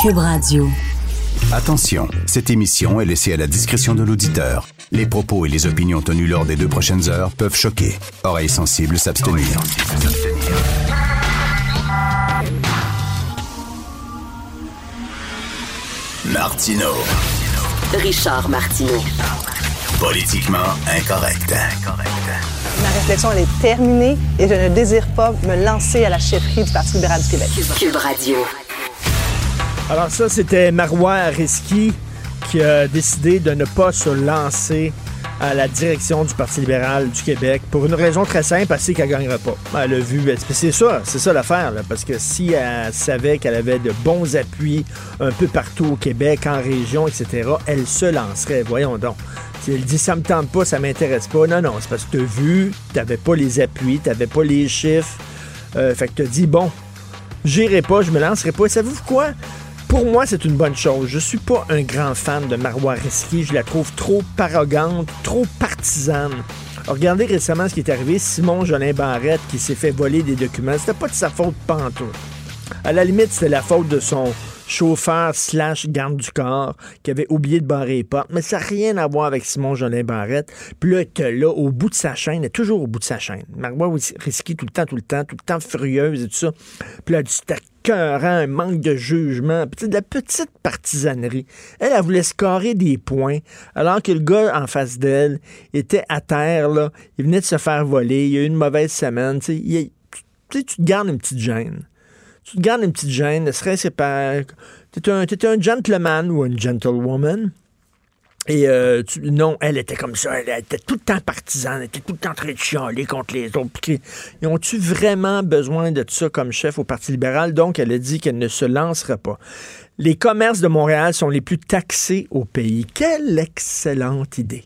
Cube Radio. Attention, cette émission est laissée à la discrétion de l'auditeur. Les propos et les opinions tenues lors des deux prochaines heures peuvent choquer. Oreilles sensibles s'abstenir. Martino. Richard Martineau. Politiquement incorrect. Ma réflexion, elle est terminée et je ne désire pas me lancer à la chefferie du Parti libéral du Québec. Cube Radio. Alors ça, c'était Marois Risky qui a décidé de ne pas se lancer à la direction du Parti libéral du Québec pour une raison très simple, sait qu'elle ne gagnera pas. Elle a vu, c'est ça, c'est ça l'affaire, parce que si elle savait qu'elle avait de bons appuis un peu partout au Québec, en région, etc., elle se lancerait. Voyons donc. Si elle dit ça me tente pas, ça m'intéresse pas, non, non, c'est parce que tu as vu, tu n'avais pas les appuis, tu n'avais pas les chiffres. Euh, fait que tu dit, bon, j'irai pas, je me lancerai pas. Et savez-vous quoi? Pour moi, c'est une bonne chose. Je suis pas un grand fan de Marois Risky. Je la trouve trop arrogante, trop partisane. Regardez récemment ce qui est arrivé. Simon Jolin Barrette qui s'est fait voler des documents. C'était pas de sa faute pantoute. À la limite, c'était la faute de son chauffeur slash garde du corps qui avait oublié de barrer les portes. Mais ça n'a rien à voir avec Simon Jolin Barrette. Puis là, elle là, au bout de sa chaîne, est toujours au bout de sa chaîne. Marois Risky tout le temps, tout le temps, tout le temps furieuse et tout ça. Puis là, du un manque de jugement, de la petite partisanerie. Elle, elle voulait scorer des points, alors que le gars en face d'elle était à terre, là. Il venait de se faire voler, il a eu une mauvaise semaine, tu sais. Tu te gardes une petite gêne. Tu te gardes une petite gêne, ne serait-ce pas... T'es un, un gentleman ou une gentlewoman. Et euh, non, elle était comme ça, elle était tout le temps partisane, elle était tout le temps en train de chialer contre les autres. Ils ont-tu vraiment besoin de ça comme chef au Parti libéral? Donc, elle a dit qu'elle ne se lancera pas. Les commerces de Montréal sont les plus taxés au pays. Quelle excellente idée!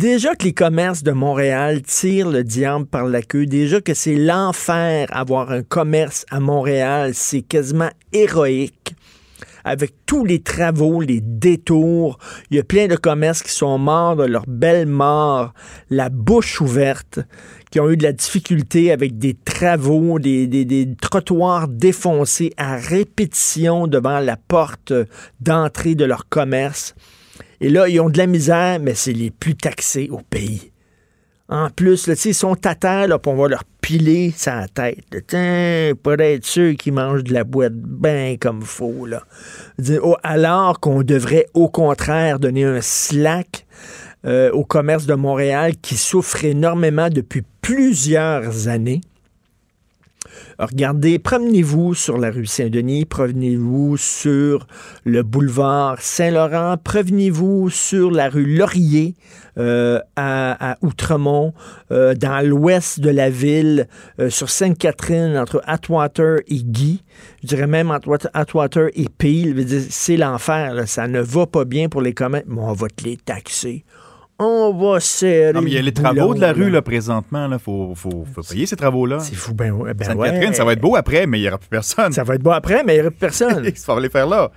Déjà que les commerces de Montréal tirent le diable par la queue, déjà que c'est l'enfer avoir un commerce à Montréal, c'est quasiment héroïque avec tous les travaux, les détours. Il y a plein de commerces qui sont morts de leur belle mort, la bouche ouverte, qui ont eu de la difficulté avec des travaux, des, des trottoirs défoncés à répétition devant la porte d'entrée de leur commerce. Et là, ils ont de la misère, mais c'est les plus taxés au pays. En plus, ils sont à terre, là, on va leur piler sa tête. Tiens, pour être sûr qu'ils mangent de la boîte bien comme faux. Là. Oh, alors qu'on devrait au contraire donner un slack euh, au commerce de Montréal qui souffre énormément depuis plusieurs années. Regardez, promenez-vous sur la rue Saint-Denis, promenez-vous sur le boulevard Saint-Laurent, promenez-vous sur la rue Laurier euh, à, Outremont, euh, dans l'ouest de la ville, euh, sur Sainte-Catherine, entre Atwater et Guy. Je dirais même entre Atwater et Peel. C'est l'enfer. Ça ne va pas bien pour les commerces. Mais on va te les taxer on va serrer. Non, mais il y a les travaux de la rue, là, présentement. Il faut, faut, payer ces travaux-là. C'est fou. Ben, ben Sainte-Catherine, ça va être beau après, mais il n'y aura plus personne. Ça va être beau après, mais il n'y aura plus personne. il va les faire là.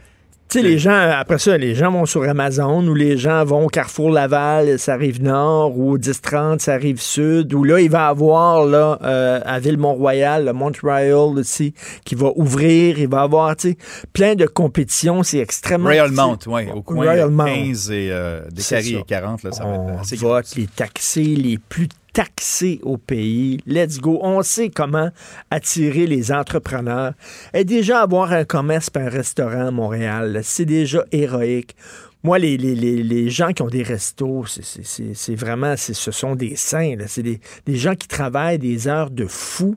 Tu sais, les gens, après ça, les gens vont sur Amazon ou les gens vont au Carrefour Laval, ça arrive nord, ou au 1030, ça arrive sud, ou là, il va avoir, là, euh, à Ville-Mont-Royal, le Montreal aussi, qui va ouvrir, il va avoir, tu sais, plein de compétitions, c'est extrêmement... Royal Mount, oui, au coin Royal 15 et euh, des et 40, là, ça va être assez vote les taxés les plus taxé au pays. Let's go. On sait comment attirer les entrepreneurs. Et déjà avoir un commerce et un restaurant à Montréal, c'est déjà héroïque. Moi, les, les, les, gens qui ont des restos, c'est vraiment, ce sont des saints. C'est des, des gens qui travaillent des heures de fou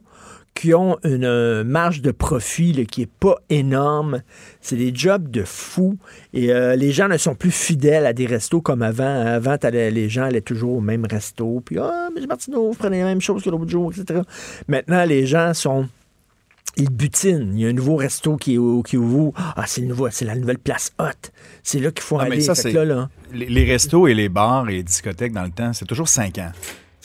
qui ont une euh, marge de profit qui n'est pas énorme. C'est des jobs de fou. Et euh, les gens ne sont plus fidèles à des restos comme avant. Avant, les gens allaient toujours au même resto. Puis, ah, M. Martineau, vous prenez la même chose que l'autre jour, etc. Maintenant, les gens sont il butine. Il y a un nouveau resto qui, qui ouvre. Ah, c'est nouveau, c'est la nouvelle place hot. C'est là qu'il faut ah, aller. Ça, là, Les, restos et les bars et les discothèques dans le temps, c'est toujours cinq ans.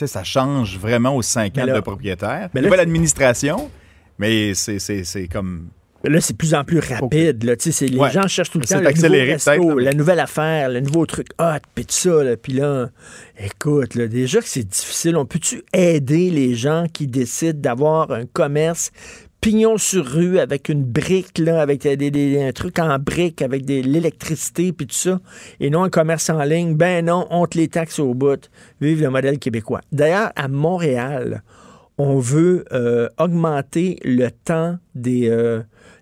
Sais, ça change vraiment aux cinq ans de propriétaire. Mais là, l'administration, mais c'est comme Là, c'est de plus en plus rapide. Là. Les gens cherchent tout le temps le nouveau resto, la nouvelle affaire, le nouveau truc hot, puis tout ça. Puis là, écoute, là, déjà que c'est difficile, on peut-tu aider les gens qui décident d'avoir un commerce pignon sur rue avec une brique, là, avec des, un truc en brique, avec de l'électricité, puis tout ça, et non un commerce en ligne? Ben non, on te les taxes au bout. Vive le modèle québécois. D'ailleurs, à Montréal, on veut euh, augmenter le temps des... Euh,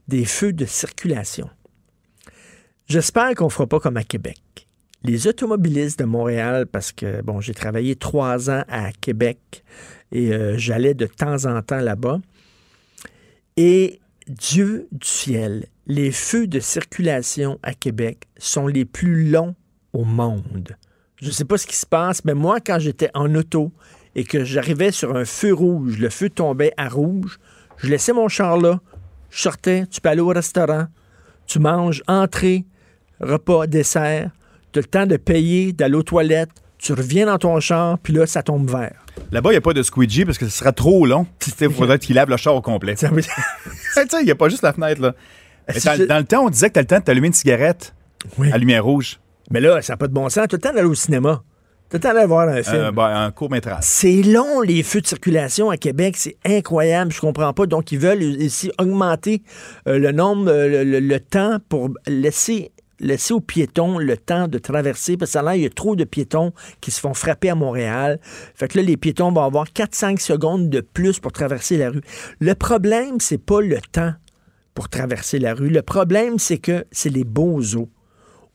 des feux de circulation. J'espère qu'on ne fera pas comme à Québec. Les automobilistes de Montréal, parce que, bon, j'ai travaillé trois ans à Québec et euh, j'allais de temps en temps là-bas. Et Dieu du ciel, les feux de circulation à Québec sont les plus longs au monde. Je ne sais pas ce qui se passe, mais moi, quand j'étais en auto et que j'arrivais sur un feu rouge, le feu tombait à rouge, je laissais mon char là, je sortais, tu peux aller au restaurant, tu manges entrée, repas, dessert, tu as le temps de payer, d'aller aux toilettes, tu reviens dans ton char, puis là, ça tombe vert. Là-bas, il n'y a pas de squeegee parce que ce sera trop long. Il faudrait qu'il lave le char au complet. il n'y a pas juste la fenêtre, là. Dans, le temps, on disait que tu as le temps de t'allumer une cigarette à lumière rouge. Mais là, ça n'a pas de bon sens. Tu as le temps d'aller au cinéma. T'as d'aller voir un film. Euh, ben, un court métrage. C'est long, les feux de circulation à Québec. C'est incroyable. Je comprends pas. Donc, ils veulent ici augmenter euh, le nombre, euh, le, temps pour laisser laisser aux piétons le temps de traverser, parce que là, il y a trop de piétons qui se font frapper à Montréal. Fait que là, les piétons vont avoir 4-5 secondes de plus pour traverser la rue. Le problème, c'est pas le temps pour traverser la rue. Le problème, c'est que c'est les beaux os.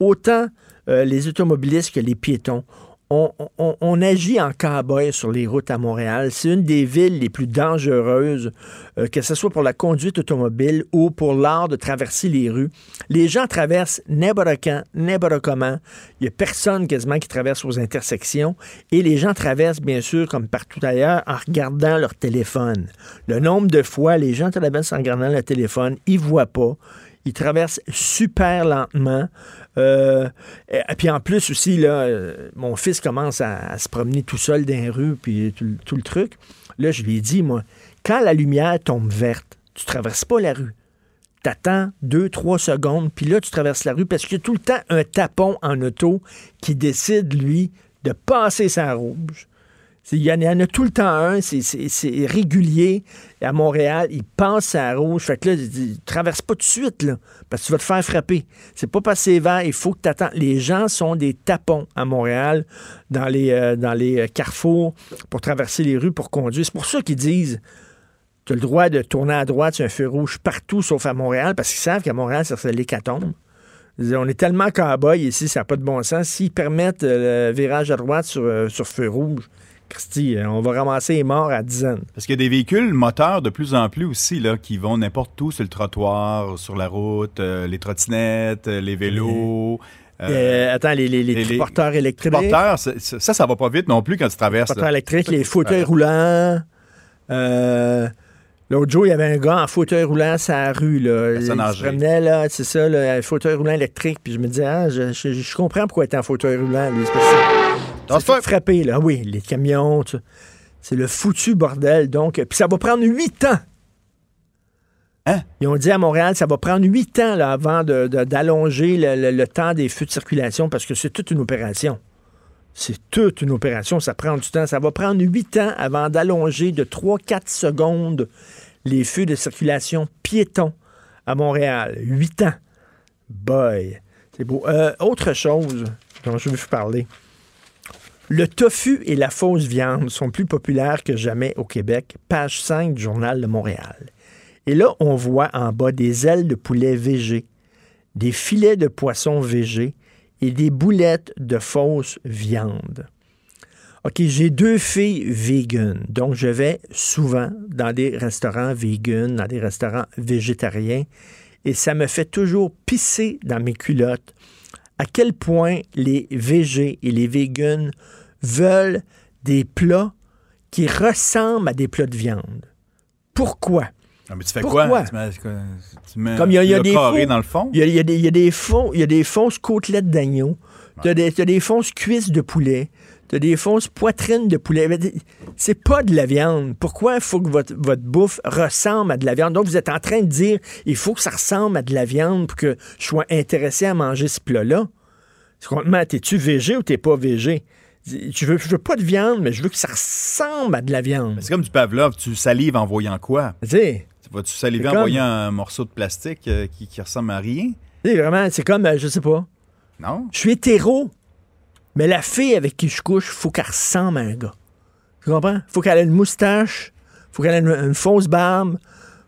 Autant les automobilistes que les piétons on, agit en cowboy sur les routes à Montréal. C'est une des villes les plus dangereuses, euh, que ce soit pour la conduite automobile ou pour l'art de traverser les rues. Les gens traversent n'importe quand, n'importe comment. Il n'y a personne quasiment qui traverse aux intersections. Et les gens traversent, bien sûr, comme partout ailleurs, en regardant leur téléphone. Le nombre de fois les gens traversent en regardant leur téléphone, ils ne voient pas. Ils traversent super lentement. Euh, et, puis en plus aussi, là, euh, mon fils commence à, se promener tout seul dans les rues, puis tout, le truc. Là, je lui ai dit, moi, quand la lumière tombe verte, tu traverses pas la rue. Tu attends deux, trois secondes, puis là, tu traverses la rue parce qu'il y a tout le temps un tapon en auto qui décide, lui, de passer sa rouge. Il y, en a tout le temps un, c'est régulier. À Montréal, il passe à rouge. Fait que là, il traverse pas tout de suite, là, parce que tu vas te faire frapper. C'est pas passé vert, il faut que tu attends. Les gens sont des tapons à Montréal, dans les, euh, dans les euh, carrefours, pour traverser les rues, pour conduire. C'est pour ça qu'ils disent tu as le droit de tourner à droite sur un feu rouge partout, sauf à Montréal, parce qu'ils savent qu'à Montréal, c'est l'hécatombe. On est tellement cow ici, ça n'a pas de bon sens. S'ils permettent euh, le virage à droite sur, sur feu rouge, Christy, euh, on va ramasser les morts à dizaines. Parce qu'il y a des véhicules moteurs de plus en plus aussi là, qui vont n'importe où sur le trottoir, sur la route, euh, les trottinettes, euh, les vélos. attends, les, les, les, porteurs électriques. Porteurs, ça, ça, va pas vite non plus quand tu traverses. Les porteurs électriques, les fauteuils roulants. L'autre jour, il y avait un gars en fauteuil roulant sur la rue. Là. Il se promenait, là, c'est ça, un fauteuil roulant électrique. Puis je me disais, ah, je, comprends pourquoi il était en fauteuil roulant. Lui, c'est frappé, là. Oui, les camions, c'est le foutu bordel. Donc, puis ça va prendre huit ans. Hein? Ils ont dit à Montréal, ça va prendre huit ans là, avant d'allonger le, temps des feux de circulation parce que c'est toute une opération. C'est toute une opération, ça prend du temps. Ça va prendre huit ans avant d'allonger de 3-4 secondes les feux de circulation piétons à Montréal. Huit ans. Boy. C'est beau. Euh, autre chose dont je veux vous parler. Le tofu et la fausse viande sont plus populaires que jamais au Québec. Page 5 du Journal de Montréal. Et là, on voit en bas des ailes de poulet végé, des filets de poisson végé, et des boulettes de fausse viande. OK, j'ai deux filles vegan, donc je vais souvent dans des restaurants vegan, dans des restaurants végétariens, et ça me fait toujours pisser dans mes culottes à quel point les végés et les vegans veulent des plats qui ressemblent à des plats de viande. Pourquoi? Ah, mais tu fais Pourquoi? quoi? Tu mets, tu mets Comme il y a, y des carré faux- dans le fond? Il y a, y des, y a des faux- il y a des fausses côtelettes d'agneau. Tu as, des fausses cuisses de poulet. Tu as des fausses poitrines de poulet. C'est pas de la viande. Pourquoi il faut que votre, votre bouffe ressemble à de la viande? Donc, vous êtes en train de dire il faut que ça ressemble à de la viande pour que je sois intéressé à manger ce plat-là. C'est complètement, T'es-tu végé ou t'es pas végé? Je veux, je veux pas de viande, mais je veux que ça ressemble à de la viande. C'est comme du Pavlov, tu salives en voyant quoi? Tu Vas-tu saliver en voyant un morceau de plastique euh, qui, qui ressemble à rien? c'est vraiment, c'est comme, euh, je sais pas, Non? je suis hétéro, mais la fille avec qui je couche, faut qu'elle ressemble à un gars. Tu comprends? Faut qu'elle ait une moustache, faut qu'elle ait une, une fausse barbe,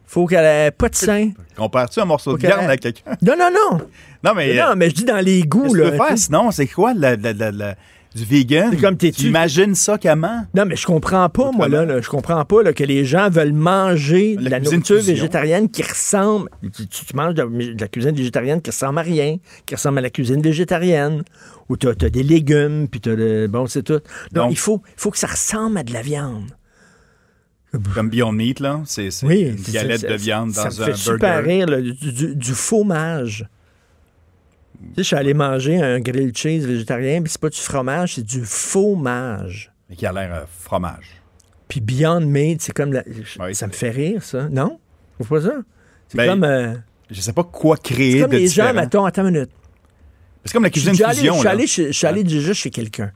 faut qu'elle ait pas de sein. Compares-tu un morceau de Ok. viande à quelqu'un? Non, non, non! Non, mais. euh, non, mais je dis dans les goûts, là. faire sinon? C'est quoi la- la- la- la- du vegan? C'est comme t'es-tu- Tu imagines ça comment? Non, mais je comprends pas, moi, là, là, je comprends pas là, que les gens veulent manger de La la cuisine nourriture fusion. végétarienne qui ressemble. Tu, tu- tu manges de, de la cuisine végétarienne qui ressemble à rien, qui ressemble à la cuisine végétarienne, où tu as, des légumes, puis tu as Bon, c'est tout. Non, Donc- il faut, faut que ça ressemble à de la viande. Comme Beyond Meat, là. C'est c'est Oui, une galette ça- de viande ça dans me un fait super burger. rire, là, du, du- du fromage. Tu sais, je suis allé manger un grilled cheese végétarien, puis c'est pas du fromage, c'est du fromage. Mais qui a l'air euh, fromage. Puis Beyond Meat, c'est comme la- Oui. ça me fait rire, ça. Non? Vous pas ça? C'est Ben, comme, euh, Je sais pas quoi créer c'est comme de les gens, mettons, attends une minute. C'est comme la Je cuisine allé- fusion, je suis allé, je suis allé déjà chez quelqu'un.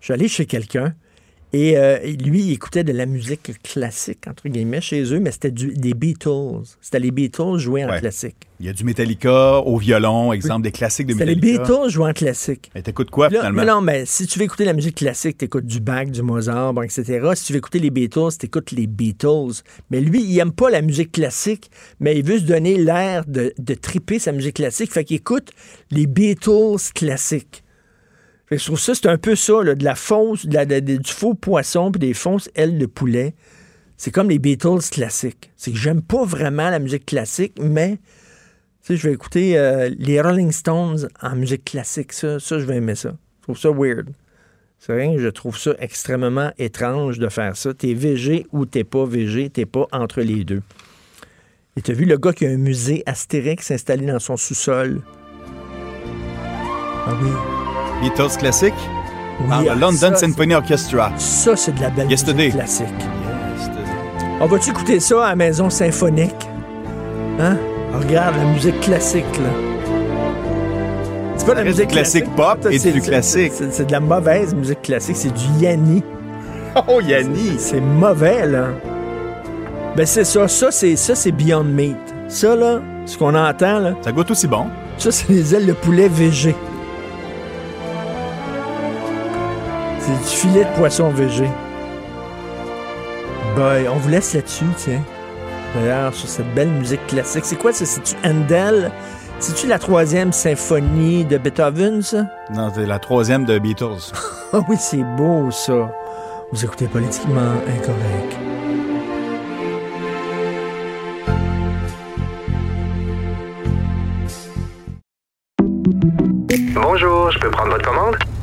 Je suis allé chez quelqu'un et euh, lui, il écoutait de la musique classique, entre guillemets, chez eux, mais c'était du- des Beatles. C'était les Beatles joués en Ouais. classique. Il y a du Metallica au violon, exemple des classiques de C'était les Metallica. Beatles joués en classique. Mais t'écoutes quoi, Là, finalement? mais non, mais si tu veux écouter la musique classique, t'écoutes du Bach, du Mozart, bon, etc. Si tu veux écouter les Beatles, t'écoutes les Beatles. Mais lui, il aime pas la musique classique, mais il veut se donner l'air de, de triper sa musique classique. Fait qu'il écoute les Beatles classiques. Je trouve ça, c'est un peu ça, de la fausse, du faux poisson puis des fausses ailes de poulet. C'est comme les Beatles classiques. C'est que j'aime pas vraiment la musique classique, mais je vais écouter euh, les Rolling Stones en musique classique. Ça, ça, je vais aimer ça. Je trouve ça weird. C'est rien que je trouve ça extrêmement étrange de faire ça. T'es VG ou t'es pas VG, t'es pas entre les deux. Et t'as vu le gars qui a un musée Astérix installé dans son sous-sol? Ah oui. Beatles classique? Oui, ah, le London ça, Symphony Orchestra. Ça, c'est de la belle Yesterday. musique classique. On va-tu écouter ça à la maison symphonique? Hein? On regarde la musique classique, là. C'est pas la reste musique classique classique. pop et c'est- du classique. C'est de la mauvaise musique classique. C'est du Yanni. Oh, Yanni! C'est mauvais, là. Ben, c'est ça. Ça, c'est ça, c'est Beyond Meat. Ça, là, ce qu'on entend, là, Ça goûte aussi bon. ça, c'est les ailes de poulet VG. C'est du filet de poisson VG. Ben, on vous laisse là-dessus, tiens. D'ailleurs, sur cette belle musique classique. C'est quoi ça? C'est-tu Handel? C'est-tu la troisième symphonie de Beethoven, ça? Non, c'est la troisième de Beatles. Ah oui, c'est beau, ça. Vous écoutez politiquement incorrect. Bonjour, je peux prendre votre commande?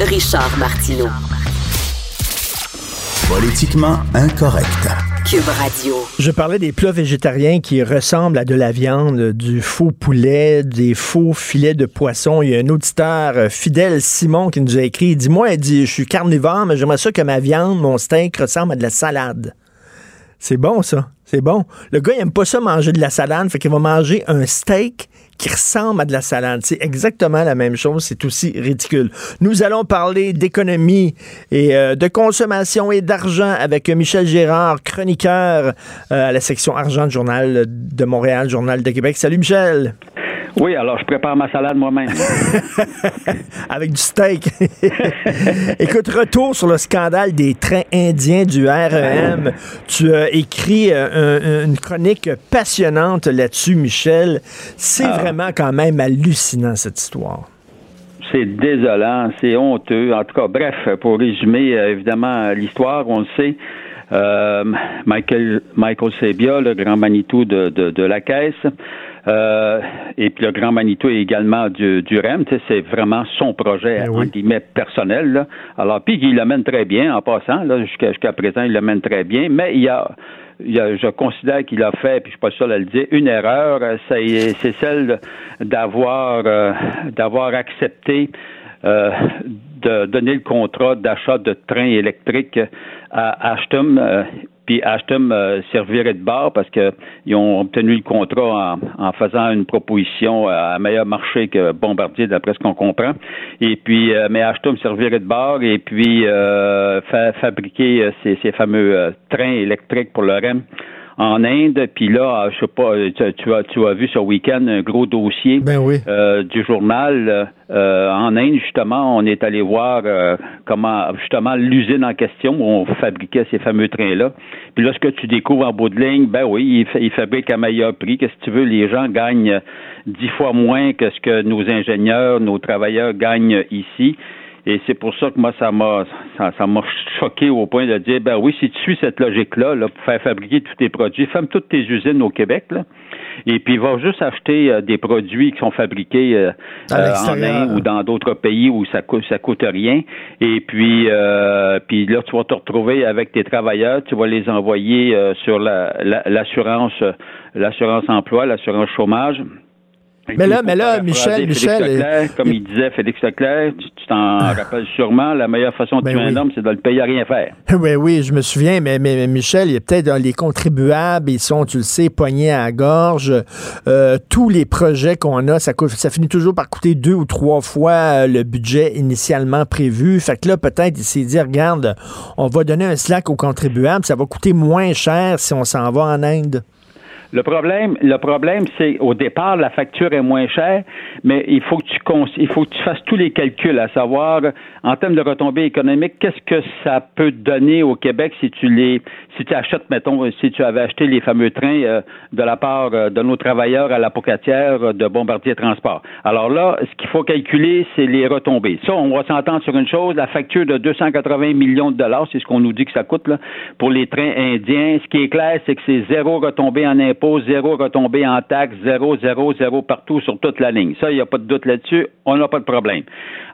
Richard Martineau. Politiquement incorrect. Cube Radio. Je parlais des plats végétariens qui ressemblent à de la viande, du faux poulet, des faux filets de poisson. Il y a un auditeur euh, fidèle, Simon, qui nous a écrit. Dis-moi, il dit, je suis carnivore, mais j'aimerais ça que ma viande, mon steak, ressemble à de la salade. C'est bon, ça. C'est bon. Le gars, il aime pas ça manger de la salade, fait qu'il va manger un steak qui ressemble à de la salade. C'est exactement la même chose. C'est aussi ridicule. Nous allons parler d'économie et euh, de consommation et d'argent avec Michel Gérard, chroniqueur euh, à la section argent Journal de Montréal, Journal de Québec. Salut, Michel. Oui, alors je prépare ma salade moi-même. Avec du steak. Écoute, retour sur le scandale des trains indiens du REM. Tu as écrit euh, une chronique passionnante là-dessus, Michel. C'est Ah. vraiment quand même hallucinant, cette histoire. C'est désolant, c'est honteux. En tout cas, bref, pour résumer, euh, évidemment, l'histoire, on le sait. Euh, Michael, Michael Sebia, le grand Manitou de, de, de la caisse, euh, et puis le grand Manitou également du, du REM, c'est vraiment son projet, Ben entre guillemets, personnel. Là. Alors, puis il le mène très bien en passant, là, jusqu'à présent, il le mène très bien, mais il y a il y a- je considère qu'il a fait, puis je suis pas le seul à le dire, une erreur, c'est c'est celle d'avoir euh, d'avoir accepté euh, de donner le contrat d'achat de trains électriques à Ashton. euh, puis Ashton euh, servirait de bar parce qu'ils ont obtenu le contrat en, en faisant une proposition à meilleur marché que Bombardier, d'après ce qu'on comprend. Et puis, euh, mais Ashton servirait de bar et puis euh, fa- fabriquer euh, ces, ces fameux euh, trains électriques pour le REM en Inde. Puis là, je sais pas, tu, as, tu as vu ce week-end un gros dossier Ben oui. euh, du journal euh, en Inde. Justement, on est allé voir euh, comment justement l'usine en question où on fabriquait ces fameux trains-là. Puis là, ce que tu découvres en bout de ligne, ben oui, ils, ils fabriquent à meilleur prix. Qu'est-ce que tu veux, les gens gagnent dix fois moins que ce que nos ingénieurs, nos travailleurs gagnent ici. Et c'est pour ça que moi, ça m'a ça, ça m'a choqué au point de dire ben oui, si tu suis cette logique-là, là, pour faire fabriquer tous tes produits, ferme toutes tes usines au Québec, là, et puis va juste acheter euh, des produits qui sont fabriqués euh, euh, en. Inde ou dans d'autres pays où ça coûte ça coûte rien. Et puis euh, puis là, tu vas te retrouver avec tes travailleurs, tu vas les envoyer euh, sur la- la- l'assurance l'assurance emploi, l'assurance chômage. Mais là- mais là, Michel, Michel, Leclerc, euh, comme il disait Félix Leclerc, tu tu t'en rappelles sûrement, la meilleure façon de Ben tuer oui. un homme, c'est de le payer à rien faire. Oui, oui, je me souviens, mais, mais, mais Michel, il y a peut-être euh, les contribuables, ils sont, tu le sais, poignés à la gorge. Euh, tous les projets qu'on a, ça, coûte, ça finit toujours par coûter deux ou trois fois euh, le budget initialement prévu. Fait que là, peut-être, il s'est dit, regarde, on va donner un slack aux contribuables, ça va coûter moins cher si on s'en va en Inde. Le problème, le problème, c'est au départ, la facture est moins chère, mais il faut que tu il faut que tu fasses tous les calculs, à savoir en termes de retombées économiques, qu'est-ce que ça peut donner au Québec si tu les, si tu achètes, mettons, si tu avais acheté les fameux trains euh, de la part euh, de nos travailleurs à la pocatière euh, de Bombardier Transport. Alors là, ce qu'il faut calculer, c'est les retombées. Ça, on va s'entendre sur une chose, la facture de 280 millions de dollars, c'est ce qu'on nous dit que ça coûte là, pour les trains indiens. Ce qui est clair, c'est que c'est zéro retombé en impôts, zéro retombé en taxes, zéro, zéro, zéro partout sur toute la ligne. Ça, il n'y a pas de doute là-dessus, on n'a pas de problème.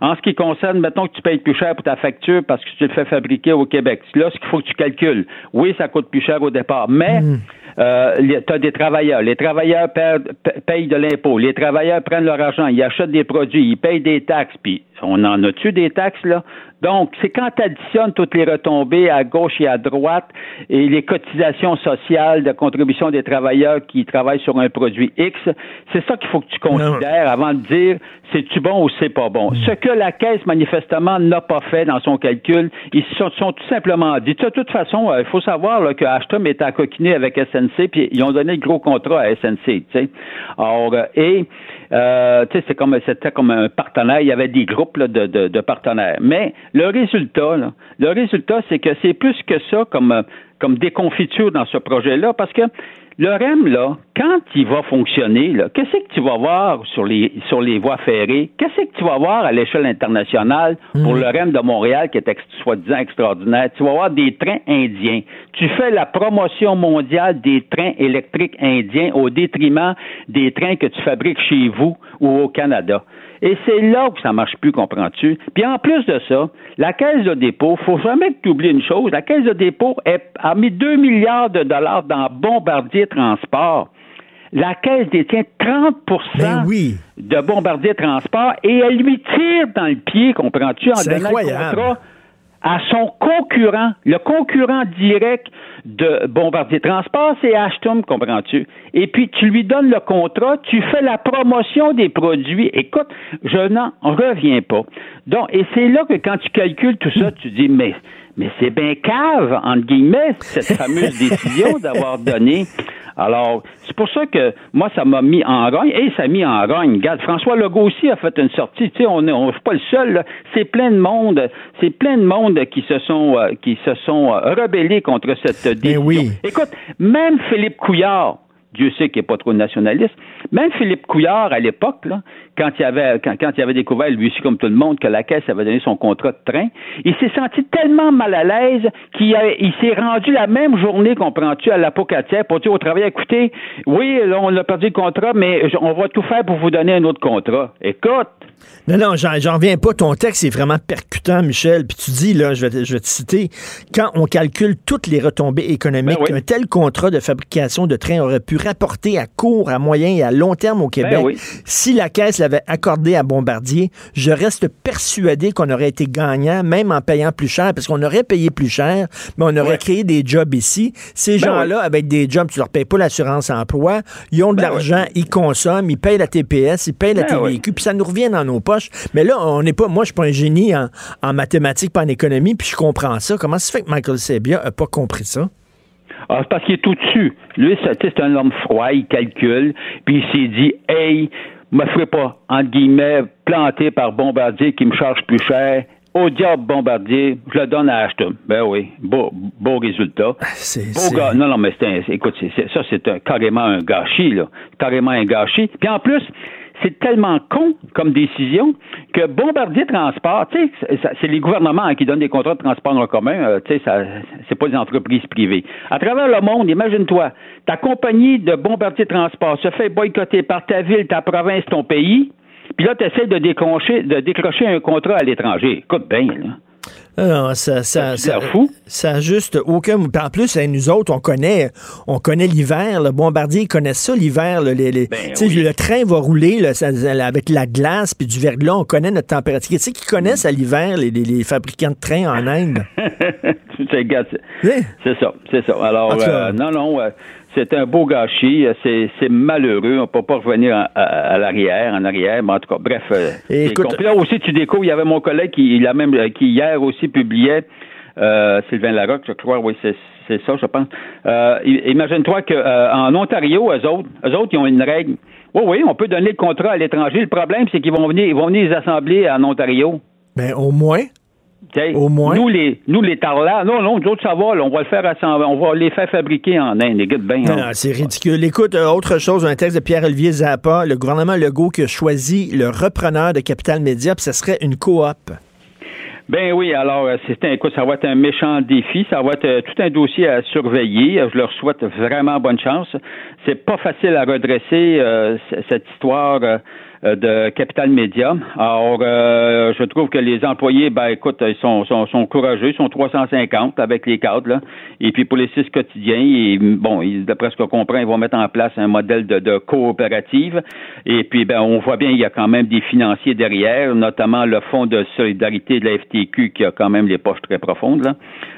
En ce qui concerne, mettons que tu payes plus cher pour ta facture parce que tu le fais fabriquer au Québec. Là, ce qu'il faut que tu calcules, oui, ça coûte plus cher au départ, mais euh, tu as des travailleurs. Les travailleurs payent de l'impôt. Les travailleurs prennent leur argent, ils achètent des produits, ils payent des taxes, puis on en a-tu des taxes, là? Donc, c'est quand tu additionnes toutes les retombées à gauche et à droite et les cotisations sociales de contribution des travailleurs qui travaillent sur un produit X, c'est ça qu'il faut que tu considères avant de dire c'est-tu bon ou c'est pas bon? Ce que la Caisse, manifestement, n'a pas fait dans son calcul, ils se sont, sont tout simplement dit, de toute façon, euh, il faut savoir là, que Ashton était à coquiner avec SNC, puis ils ont donné le gros contrat à SNC, tu sais. Or, euh, et euh, tu sais, c'est comme c'était comme un partenaire. Il y avait des groupes là, de, de, de partenaires. Mais le résultat, là, le résultat, c'est que c'est plus que ça comme comme déconfiture dans ce projet-là, parce que le REM, là, quand il va fonctionner, qu'est-ce que tu vas voir sur les sur les voies ferrées? Qu'est-ce que tu vas voir à l'échelle internationale pour le REM de Montréal, qui est ex- soi-disant extraordinaire? Tu vas voir des trains indiens. Tu fais la promotion mondiale des trains électriques indiens au détriment des trains que tu fabriques chez vous ou au Canada. Et c'est là que ça marche plus, comprends-tu? Puis en plus de ça, la caisse de dépôt, faut jamais que tu oublies une chose, la caisse de dépôt a mis 2 milliards de dollars dans Bombardier Transport. La caisse détient 30% de Bombardier Transport et elle lui tire dans le pied, comprends-tu, en donnant le incroyable. contrat à son concurrent, le concurrent direct de Bombardier Transport, c'est Ashton, comprends-tu? Et puis, tu lui donnes le contrat, tu fais la promotion des produits. Écoute, je n'en reviens pas. Donc, et c'est là que quand tu calcules tout ça, tu dis, mais, mais c'est bien cave, entre guillemets, cette fameuse décision d'avoir donné Alors, c'est pour ça que moi, ça m'a mis en rogne et ça m'a mis en rogne. Regarde, François Legault aussi a fait une sortie. Tu sais, on n'est on, pas le seul. C'est plein de monde. C'est plein de monde qui se sont, euh, qui se sont euh, rebellés contre cette décision. oui. Écoute, même Philippe Couillard, Dieu sait qu'il n'est pas trop nationaliste. Même Philippe Couillard, à l'époque, quand il avait quand, quand il avait découvert, lui aussi comme tout le monde, que la Caisse avait donné son contrat de train, il s'est senti tellement mal à l'aise qu'il il s'est rendu la même journée qu'on prend-tu à l'apocatière pour dire au travail, écoutez, oui, là, on a perdu le contrat, mais on va tout faire pour vous donner un autre contrat. Écoute, Non, non, j'en reviens pas. Ton texte est vraiment percutant, Michel. Puis tu dis, là, je vais, te- je vais te citer, quand on calcule toutes les retombées économiques Ben oui. qu'un tel contrat de fabrication de train aurait pu rapporter à court, à moyen et à long terme au Québec, Ben oui. si la Caisse l'avait accordé à Bombardier, je reste persuadé qu'on aurait été gagnant, même en payant plus cher, parce qu'on aurait payé plus cher, mais on aurait Ouais. créé des jobs ici. Ces Ben gens-là, avec des jobs, tu leur payes pas l'assurance emploi, ils ont de Ben l'argent, ils consomment, ils payent la TPS, ils payent la. TVQ, puis ça nous revient dans nos poches. Mais là, on n'est pas, moi, je suis pas un génie en, en mathématiques, pas en économie, puis je comprends ça. Comment ça fait que Michael Sebia a pas compris ça? Ah, c'est parce qu'il est tout dessus. Lui, c'est un homme froid, il calcule, puis il s'est dit, hey, me ferai pas, entre guillemets, planter par Bombardier qui me charge plus cher. Au diable Bombardier, je le donne à Ashton. Ben oui, beau, beau résultat. C'est, Beau gars. Non, non, mais c'est écoute, ça, c'est un- carrément un gâchis, là. Carrément un gâchis. Puis en plus, c'est tellement con comme décision que Bombardier Transport, c'est- les gouvernements hein, qui donnent des contrats de transport en commun, euh, tu sais, c'est pas des entreprises privées. À travers le monde, imagine-toi, ta compagnie de Bombardier Transport se fait boycotter par ta ville, ta province, ton pays, puis là, tu essaies de décrocher, de décrocher un contrat à l'étranger. Écoute bien, là. Ah non, ça, ça, ça, fou. ça juste aucun. En plus, hein, nous autres, on connaît, on connaît l'hiver. Le Bombardier, ils connaissent ça l'hiver. les, les- Ben oui. Le train va rouler là, ça- ça- avec la glace puis du verglas. On connaît notre température. Tu sais qui connaissent à l'hiver les, les- fabricants de trains en Inde? c'est ça, c'est ça. Alors, euh, non, non, euh, c'est un beau gâchis. euh, C'est, malheureux. On peut pas revenir à, à- à l'arrière, en arrière. Mais en tout cas, bref. euh, écoute- là aussi, tu découvres, il y avait mon collègue qui, il a même, euh, qui hier aussi publiait, euh, Sylvain Larocque, je crois, oui, c'est, ça, je pense. Euh, imagine-toi qu'en Ontario, eux autres, eux autres, ils ont une règle. Oui, oui, on peut donner le contrat à l'étranger. Le problème, c'est qu'ils vont venir, ils vont venir les assembler en Ontario. Ben, au moins. Au moins. Nous, les, nous, les tarlats, non, non, nous autres, ça va, là, on va le faire on va les faire fabriquer en Inde, les gars de bain. Non, non, c'est ridicule. Écoute, euh, autre chose, un texte de Pierre-Olivier Zappa, le gouvernement Legault qui a choisi le repreneur de Capital Média, puis ça serait une coop. Ben oui, alors euh, c'est un écoute, ça va être un méchant défi, ça va être euh, tout un dossier à surveiller. Je leur souhaite vraiment bonne chance. C'est pas facile à redresser euh, cette histoire euh, de Capital Média. Alors, euh, je trouve que les employés, ben écoute, ils sont, sont, sont courageux, ils sont 350 avec les cadres, là. Et puis pour les six quotidiens, ils- bon, ils, d'après ce qu'on comprend, ils vont mettre en place un modèle de, de coopérative. Et puis, ben, on voit bien, il y a quand même des financiers derrière, notamment le Fonds de solidarité de la FTQ qui a quand même les poches très profondes, là.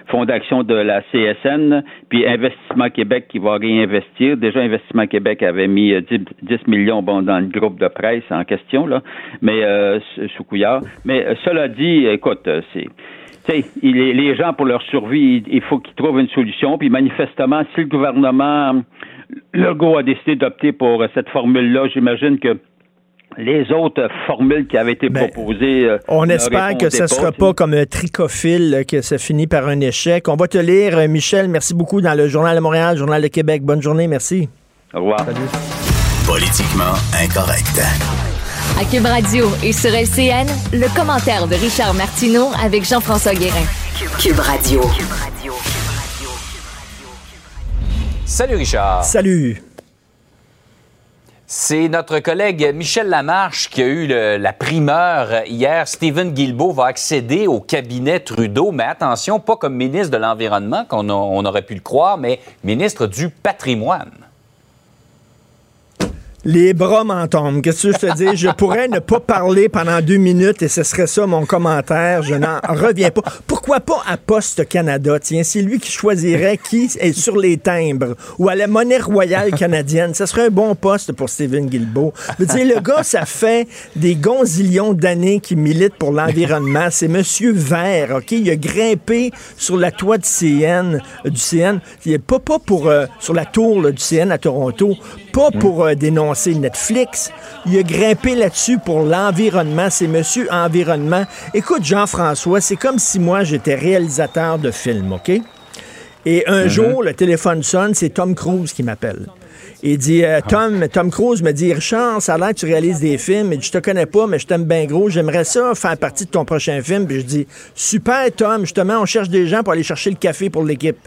Fonds d'action de la CSN, puis Investissement Québec qui va réinvestir. Déjà, Investissement Québec avait mis euh, 10, 10 millions bon, dans le groupe de presse en question, là, mais euh, sous couillard. Mais euh, cela dit, écoute, euh, c'est les gens, pour leur survie, il faut qu'ils trouvent une solution. Puis manifestement, si le gouvernement Legault a décidé d'opter pour cette formule-là, j'imagine que les autres formules qui avaient été Ben, proposées. On ne espère que répondaient ça sera pas comme un tricophile, que ça finit par un échec. On va te lire, Michel. Merci beaucoup dans le Journal de Montréal, Journal de Québec. Bonne journée, merci. Au revoir. Politiquement incorrect. À Cube Radio et sur LCN, le commentaire de Richard Martineau avec Jean-François Guérin. Cube Radio. Salut Richard. Salut. C'est notre collègue Michel Lamarche qui a eu le- la primeur hier. Stephen Guilbeault va accéder au cabinet Trudeau, mais attention, pas comme ministre de l'Environnement, qu'on on aurait pu le croire, mais ministre du patrimoine. Les bras m'en tombent. Qu'est-ce que je te dis? Je pourrais ne pas parler pendant deux minutes et ce serait ça mon commentaire. Je n'en reviens pas. Pourquoi pas à Poste Canada? Tiens, c'est lui qui choisirait qui est sur les timbres ou à la monnaie royale canadienne. Ça serait un bon poste pour Stephen Guilbeault. Je veux dire, le gars, ça fait des gonzillions d'années qu'il milite pour l'environnement. C'est Monsieur Vert, OK? Il a grimpé sur la toit du CN, du CN. Il est pas, pas pour, euh, sur la tour du CN à Toronto, pas pour euh, dénoncer Netflix. Il a grimpé là-dessus pour l'environnement. C'est Monsieur Environnement. Écoute, Jean-François, c'est comme si moi, j'étais réalisateur de films, OK? Et un jour, le téléphone sonne, c'est Tom Cruise qui m'appelle. Il dit euh, Tom, Tom Cruise me dit Richard, ça a l'air que tu réalises des films. Il dit, Je te connais pas, mais je t'aime bien gros. J'aimerais ça faire partie de ton prochain film. Puis je dis Super, Tom, justement, on cherche des gens pour aller chercher le café pour l'équipe.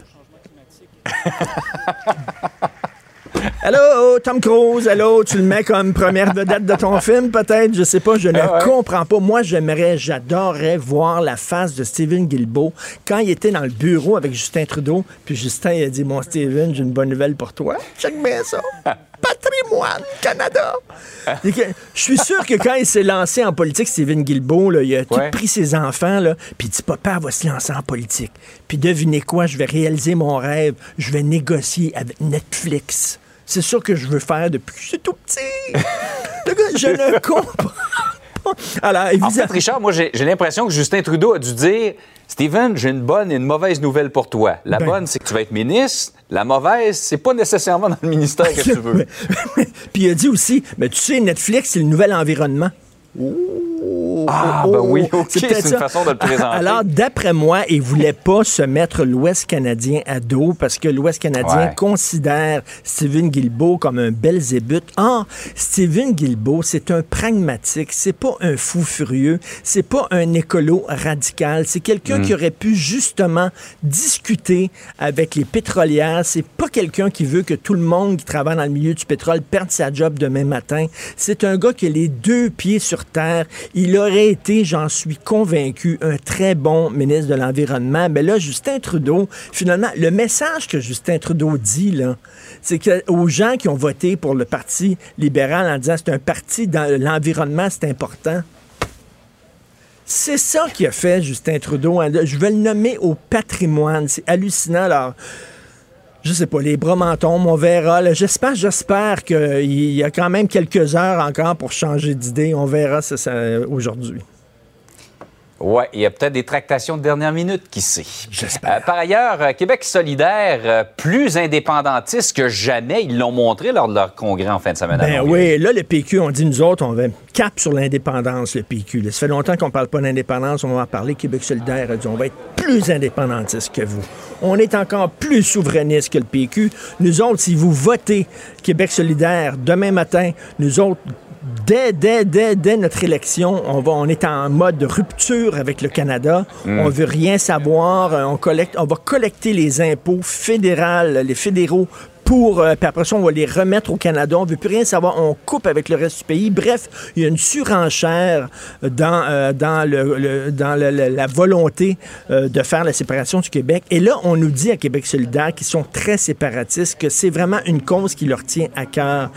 Allô, Tom Cruise, allô, tu le mets comme première vedette de ton film, peut-être? Je sais pas, je ne Ah ouais. comprends pas. Moi, j'aimerais, j'adorerais voir la face de Steven Guilbeault quand il était dans le bureau avec Justin Trudeau. Puis Justin, il a dit Mon Steven, j'ai une bonne nouvelle pour toi. Check bien ça. Patrimoine Canada. Je suis sûr que quand il s'est lancé en politique, Steven Guilbeault, là, il a tout Ouais. pris ses enfants, là, puis il dit Papa va se lancer en politique. Puis devinez quoi, je vais réaliser mon rêve. Je vais négocier avec Netflix. C'est ça que je veux faire depuis que je suis tout petit. Le gars, je ne comprends. Alors, En évidemment. fait, Richard, moi, j'ai j'ai l'impression que Justin Trudeau a dû dire Steven, j'ai une bonne et une mauvaise nouvelle pour toi. La Ben. bonne, c'est que tu vas être ministre. La mauvaise, c'est pas nécessairement dans le ministère que tu veux. Puis il a dit aussi, mais tu sais, Netflix, c'est le nouvel environnement. Ah, ben oui, OK, c'est une ça. façon de le présenter. Alors, d'après moi, il voulait pas se mettre l'Ouest canadien à dos parce que l'Ouest canadien Ouais. considère Stephen Guilbeault comme un belzébuth. Or, Stephen Guilbeault, c'est un pragmatique, c'est pas un fou furieux, c'est pas un écolo radical, c'est quelqu'un Mm. qui aurait pu justement discuter avec les pétrolières, c'est pas quelqu'un qui veut que tout le monde qui travaille dans le milieu du pétrole perde sa job demain matin. C'est un gars qui a les deux pieds sur Il aurait été, j'en suis convaincu, un très bon ministre de l'Environnement. Mais là, Justin Trudeau, finalement, le message que Justin Trudeau dit, là, c'est aux gens qui ont voté pour le Parti libéral en disant c'est un parti dans l'environnement, c'est important. C'est ça qui a fait Justin Trudeau. Je vais le nommer au patrimoine. C'est hallucinant. Alors, je sais pas, les bras m'en tombent, on verra. J'espère, j'espère qu'il y a quand même quelques heures encore pour changer d'idée. On verra ça, ça, aujourd'hui. Oui, il y a peut-être des tractations de dernière minute, qui sait? J'espère. par ailleurs, euh, Québec solidaire, euh, plus indépendantiste que jamais, ils l'ont montré lors de leur congrès en fin de semaine. Ben oui, là, le PQ, on dit, nous autres, on va cap sur l'indépendance, le PQ. là. Ça fait longtemps qu'on parle pas d'indépendance, on va en parler. Québec solidaire a dit, on va être plus indépendantiste que vous. On est encore plus souverainiste que le PQ. Nous autres, si vous votez Québec solidaire demain matin, nous autres, Dès, dès, dès, dès notre élection, on, va, on est en mode de rupture avec le Canada. Mm. On veut rien savoir. Euh, On, collecte, on va collecter les impôts fédéraux, les fédéraux pour, euh, puis après ça, on va les remettre au Canada. On veut plus rien savoir. On coupe avec le reste du pays. Bref, il y a une surenchère dans, euh, dans, le, le- dans le- le- la volonté euh, de faire la séparation du Québec. Et là, on nous dit à Québec solidaire qu'ils sont très séparatistes, que c'est vraiment une cause qui leur tient à cœur.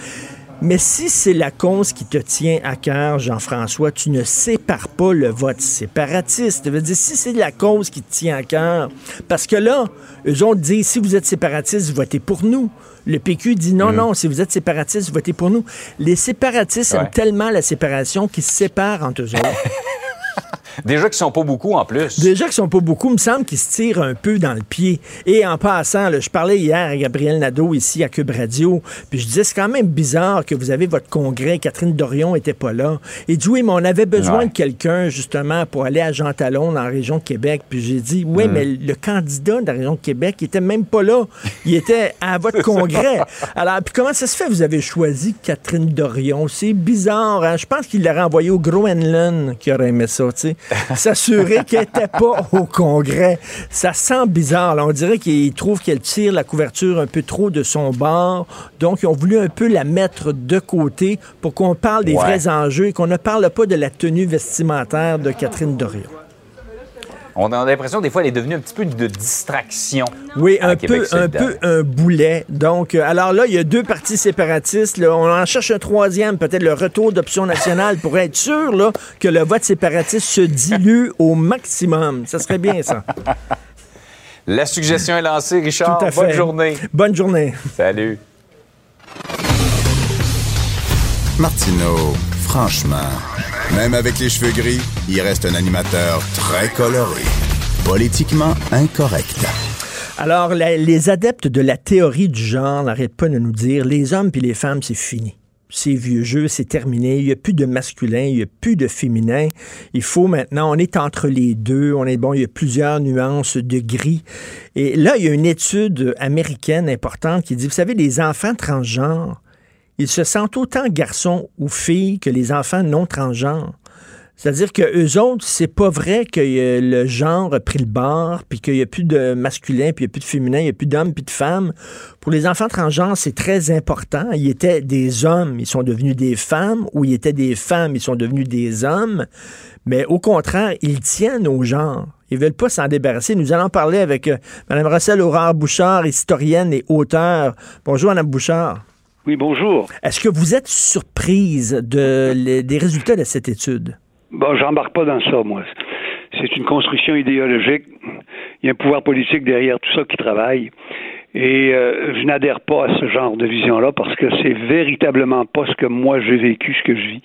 Mais si c'est la cause qui te tient à cœur, Jean-François, tu ne sépares pas le vote séparatiste. Veut dire, si c'est la cause qui te tient à cœur, parce que là, eux autres disent, si vous êtes séparatiste, votez pour nous. Le PQ dit non, Mm. non, si vous êtes séparatiste, votez pour nous. Les séparatistes Ouais. aiment tellement la séparation qu'ils se séparent entre eux autres. Déjà qu'ils sont pas beaucoup en plus. Déjà qu'ils sont pas beaucoup, il me semble qu'ils se tirent un peu dans le pied. Et en passant, là, je parlais hier à Gabriel Nadeau ici à Cube Radio, puis je disais, c'est quand même bizarre que vous avez votre congrès, Catherine Dorion était pas là. Et dit, oui, mais on avait besoin Ouais. de quelqu'un, justement, pour aller à Jean Talon, dans la région de Québec. Puis j'ai dit, oui, Mm. mais le candidat de la région de Québec, il était même pas là. Il était à votre congrès. Alors, puis comment ça se fait, vous avez choisi Catherine Dorion? C'est bizarre, hein? Je pense qu'il l'aurait envoyé au Groenland qui aurait aimé ça, tu sais. S'assurer qu'elle n'était pas au congrès. Ça sent bizarre, là. On dirait qu'il trouve qu'elle tire la couverture un peu trop de son bord. Donc, ils ont voulu un peu la mettre de côté pour qu'on parle des Ouais. vrais enjeux et qu'on ne parle pas de la tenue vestimentaire de Catherine Dorion. On a l'impression des fois elle est devenue un petit peu de distraction. Oui, un Québec peu, un peu un boulet. Donc, euh, alors là, il y a deux partis séparatistes. là. On en cherche un troisième, peut-être le retour d'option nationale pour être sûr là, que le vote séparatiste se dilue au maximum. Ça serait bien, ça. La suggestion est lancée, Richard. Tout à Bonne fait. journée. Bonne journée. Salut. Martineau, franchement, même avec les cheveux gris, il reste un animateur très coloré. Politiquement incorrect. Alors, les adeptes de la théorie du genre n'arrêtent pas de nous dire les hommes puis les femmes, c'est fini. C'est vieux jeu, c'est terminé. Il n'y a plus de masculin, il n'y a plus de féminin. Il faut maintenant, on est entre les deux. On est bon, il y a plusieurs nuances de gris. Et là, il y a une étude américaine importante qui dit, vous savez, les enfants transgenres, ils se sentent autant garçons ou filles que les enfants non transgenres. C'est-à-dire que eux autres, c'est pas vrai que euh, le genre a pris le bord, puis qu'il n'y a plus de masculin, puis il n'y a plus de féminin, il n'y a plus d'hommes, puis de femmes. Pour les enfants transgenres, c'est très important. Ils étaient des hommes, ils sont devenus des femmes, ou ils étaient des femmes, ils sont devenus des hommes. Mais au contraire, ils tiennent au genre. Ils veulent pas s'en débarrasser. Nous allons parler avec euh, Mme Rosselle Aurore Bouchard, historienne et auteure. Bonjour, Mme Bouchard. Oui, bonjour. Est-ce que vous êtes surprise de, les- des résultats de cette étude? Bon, j'embarque pas dans ça, moi. C'est une construction idéologique. Il y a un pouvoir politique derrière tout ça qui travaille. Et euh, je n'adhère pas à ce genre de vision-là parce que c'est véritablement pas ce que moi j'ai vécu, ce que je vis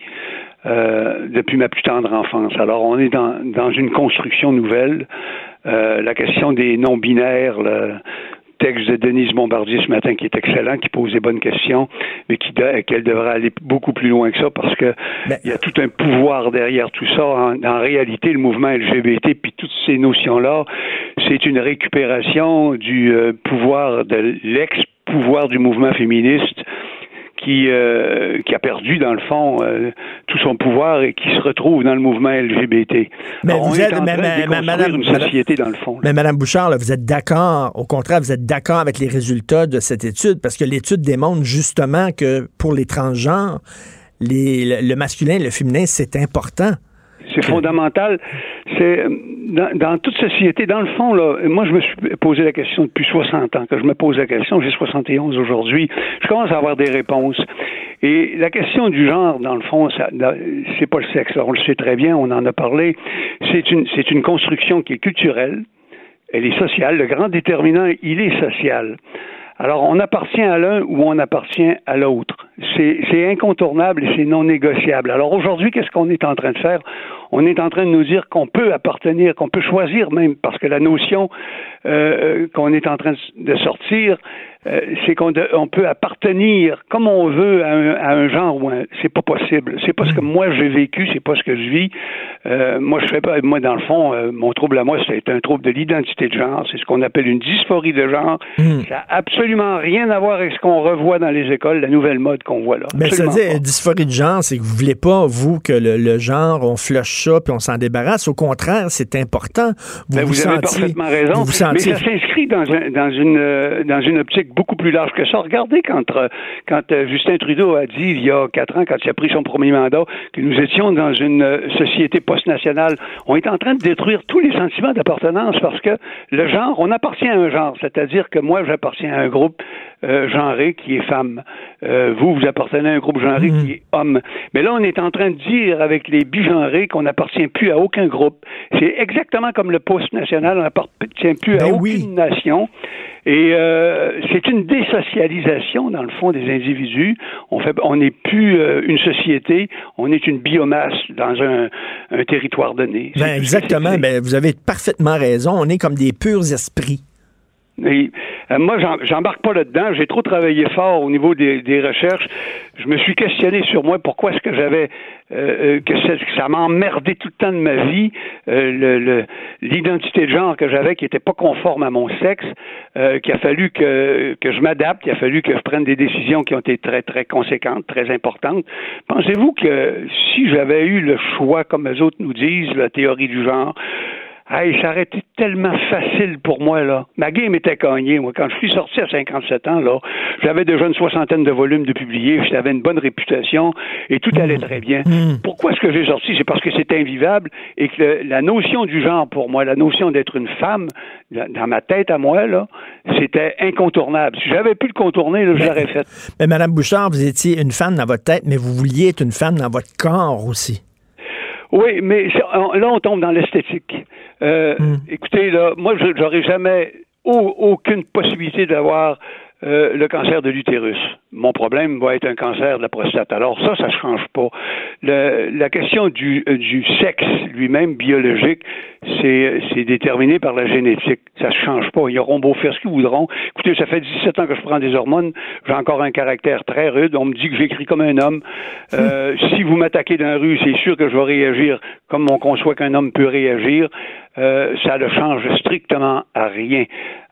euh, depuis ma plus tendre enfance. Alors, on est dans, dans une construction nouvelle. Euh, la question des non-binaires, texte de Denise Bombardier ce matin qui est excellent, qui pose des bonnes questions, mais qui de- qu'elle devrait aller beaucoup plus loin que ça parce que il y a tout un pouvoir derrière tout ça. En, en réalité, le mouvement LGBT puis toutes ces notions-là, c'est une récupération du euh, pouvoir de l'ex-pouvoir du mouvement féministe qui, euh, qui a perdu, dans le fond, euh, tout son pouvoir et qui se retrouve dans le mouvement LGBT. Mais Alors, on vous est êtes- en mais- train de mais- mais- déconstruire madame- une madame- société, dans le fond. là. Mais Mme Bouchard, là, vous êtes d'accord, au contraire, vous êtes d'accord avec les résultats de cette étude, parce que l'étude démontre justement que pour les transgenres, les- le masculin et le féminin, c'est important. C'est fondamental. C'est dans, dans toute société, dans le fond, là, moi je me suis posé la question depuis 60 ans, que je me pose la question, j'ai 71 aujourd'hui, je commence à avoir des réponses. Et la question du genre, dans le fond, c'est pas le sexe, on le sait très bien, on en a parlé. C'est une, c'est une construction qui est culturelle, elle est sociale. Le grand déterminant, il est social. Alors, on appartient à l'un ou on appartient à l'autre. C'est incontournable et c'est non négociable. Alors aujourd'hui, qu'est-ce qu'on est en train de faire? On est en train de nous dire qu'on peut appartenir, qu'on peut choisir même, parce que la notion euh, qu'on est en train de sortir, euh, c'est qu'on on peut appartenir comme on veut à un, à un genre ou un. C'est pas possible. C'est pas ce que moi j'ai vécu, c'est pas ce que je vis. Euh, moi, je fais pas. Moi, dans le fond, euh, mon trouble à moi, c'est un trouble de l'identité de genre. C'est ce qu'on appelle une dysphorie de genre. Ça a absolument rien à voir avec ce qu'on revoit dans les écoles, la nouvelle mode qu'on voit là. Mais ça dire, dysphorie de genre, c'est que vous voulez pas, vous, que le, le genre, on flush ça puis on s'en débarrasse. Au contraire, c'est important. Vous Ben, vous, vous avez sentiez- parfaitement raison. vous vous Mais sentiez- ça s'inscrit dans, un- dans, une, euh, dans une optique beaucoup plus large que ça. Regardez quand, euh, quand euh, Justin Trudeau a dit il y a quatre ans, quand il a pris son premier mandat, que nous étions dans une euh, société post-nationale. On est en train de détruire tous les sentiments d'appartenance parce que le genre, on appartient à un genre. C'est-à-dire que moi, j'appartiens à un groupe euh, genré qui est femme. Euh, vous, vous appartenez à un groupe genré qui est homme. Mais là, on est en train de dire avec les bigenrés qu'on n'appartient plus à aucun groupe. C'est exactement comme le poste national, on n'appartient plus à aucune nation. Et euh, c'est une désocialisation, dans le fond, des individus. On fait, on n'est plus euh, une société, on est une biomasse dans un, un territoire donné. Ben, exactement. Ben, vous avez parfaitement raison. On est comme des purs esprits. Et, euh, moi, j'embarque pas là-dedans. J'ai trop travaillé fort au niveau des, recherches. Je me suis questionné sur moi pourquoi est-ce que j'avais euh, euh, que, que ça m'emmerdait tout le temps de ma vie euh, le- le- l'identité de genre que j'avais qui était pas conforme à mon sexe, euh, qu'il a fallu que que je m'adapte, il a fallu que je prenne des décisions qui ont été très très conséquentes, très importantes. Pensez-vous que si j'avais eu le choix, comme les autres nous disent, la théorie du genre Hey, ça aurait été tellement facile pour moi, là. Ma game était gagnée, moi. Quand je suis sorti à 57 ans, là, j'avais déjà une soixantaine de volumes de publiés, j'avais une bonne réputation et tout allait très bien. Pourquoi est-ce que j'ai sorti? C'est parce que c'est invivable et que le- la notion du genre, pour moi, la notion d'être une femme, dans dans ma tête à moi, là, c'était incontournable. Si j'avais pu le contourner, là, je l'aurais fait. Mais Madame Bouchard, vous étiez une femme dans votre tête, mais vous vouliez être une femme dans votre corps aussi. Oui, mais là, on tombe dans l'esthétique. Euh, Écoutez, là, moi, je- j'aurais jamais au- aucune possibilité d'avoir euh, le cancer de l'utérus. Mon problème va être un cancer de la prostate. Alors ça, ça ne change pas. Le- la question du, euh, du sexe lui-même biologique, c'est c'est déterminé par la génétique. Ça ne change pas. Ils auront beau faire ce qu'ils voudront. Écoutez, ça fait 17 ans que je prends des hormones. J'ai encore un caractère très rude. On me dit que j'écris comme un homme. Euh, si vous m'attaquez dans la rue, c'est sûr que je vais réagir comme on conçoit qu'un homme peut réagir. Euh, ça ne change strictement à rien.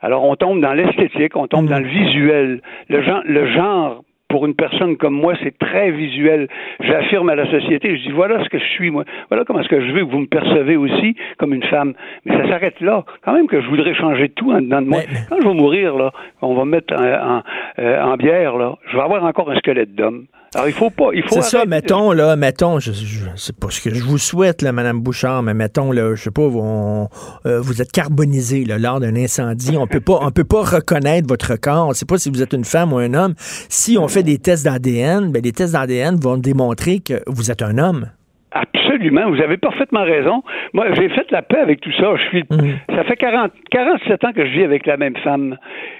Alors, on tombe dans l'esthétique, on tombe dans le visuel. Le genre, le genre pour une personne comme moi, c'est très visuel. J'affirme à la société, je dis voilà ce que je suis, moi. Voilà comment est-ce que je veux que vous me percevez aussi comme une femme. Mais ça s'arrête là. Quand même que je voudrais changer tout en dedans de moi. Quand je vais mourir, là, on va me mettre en, en, euh, en bière, là, je vais avoir encore un squelette d'homme. Alors, il faut pas. Il faut C'est ça, mettons, là, mettons, je, je c'est pas ce que je vous souhaite, là, Madame Bouchard, mais mettons, là, je sais pas, on- euh, vous êtes carbonisé, là, lors d'un incendie. On peut pas, on peut pas reconnaître votre corps. On sait pas si vous êtes une femme ou un homme. Si on fait des tests d'ADN, ben, les tests d'ADN vont démontrer que vous êtes un homme. Absolument, vous avez parfaitement raison. Moi, j'ai fait la paix avec tout ça. Je suis, ça fait 40, 47 ans que je vis avec la même femme,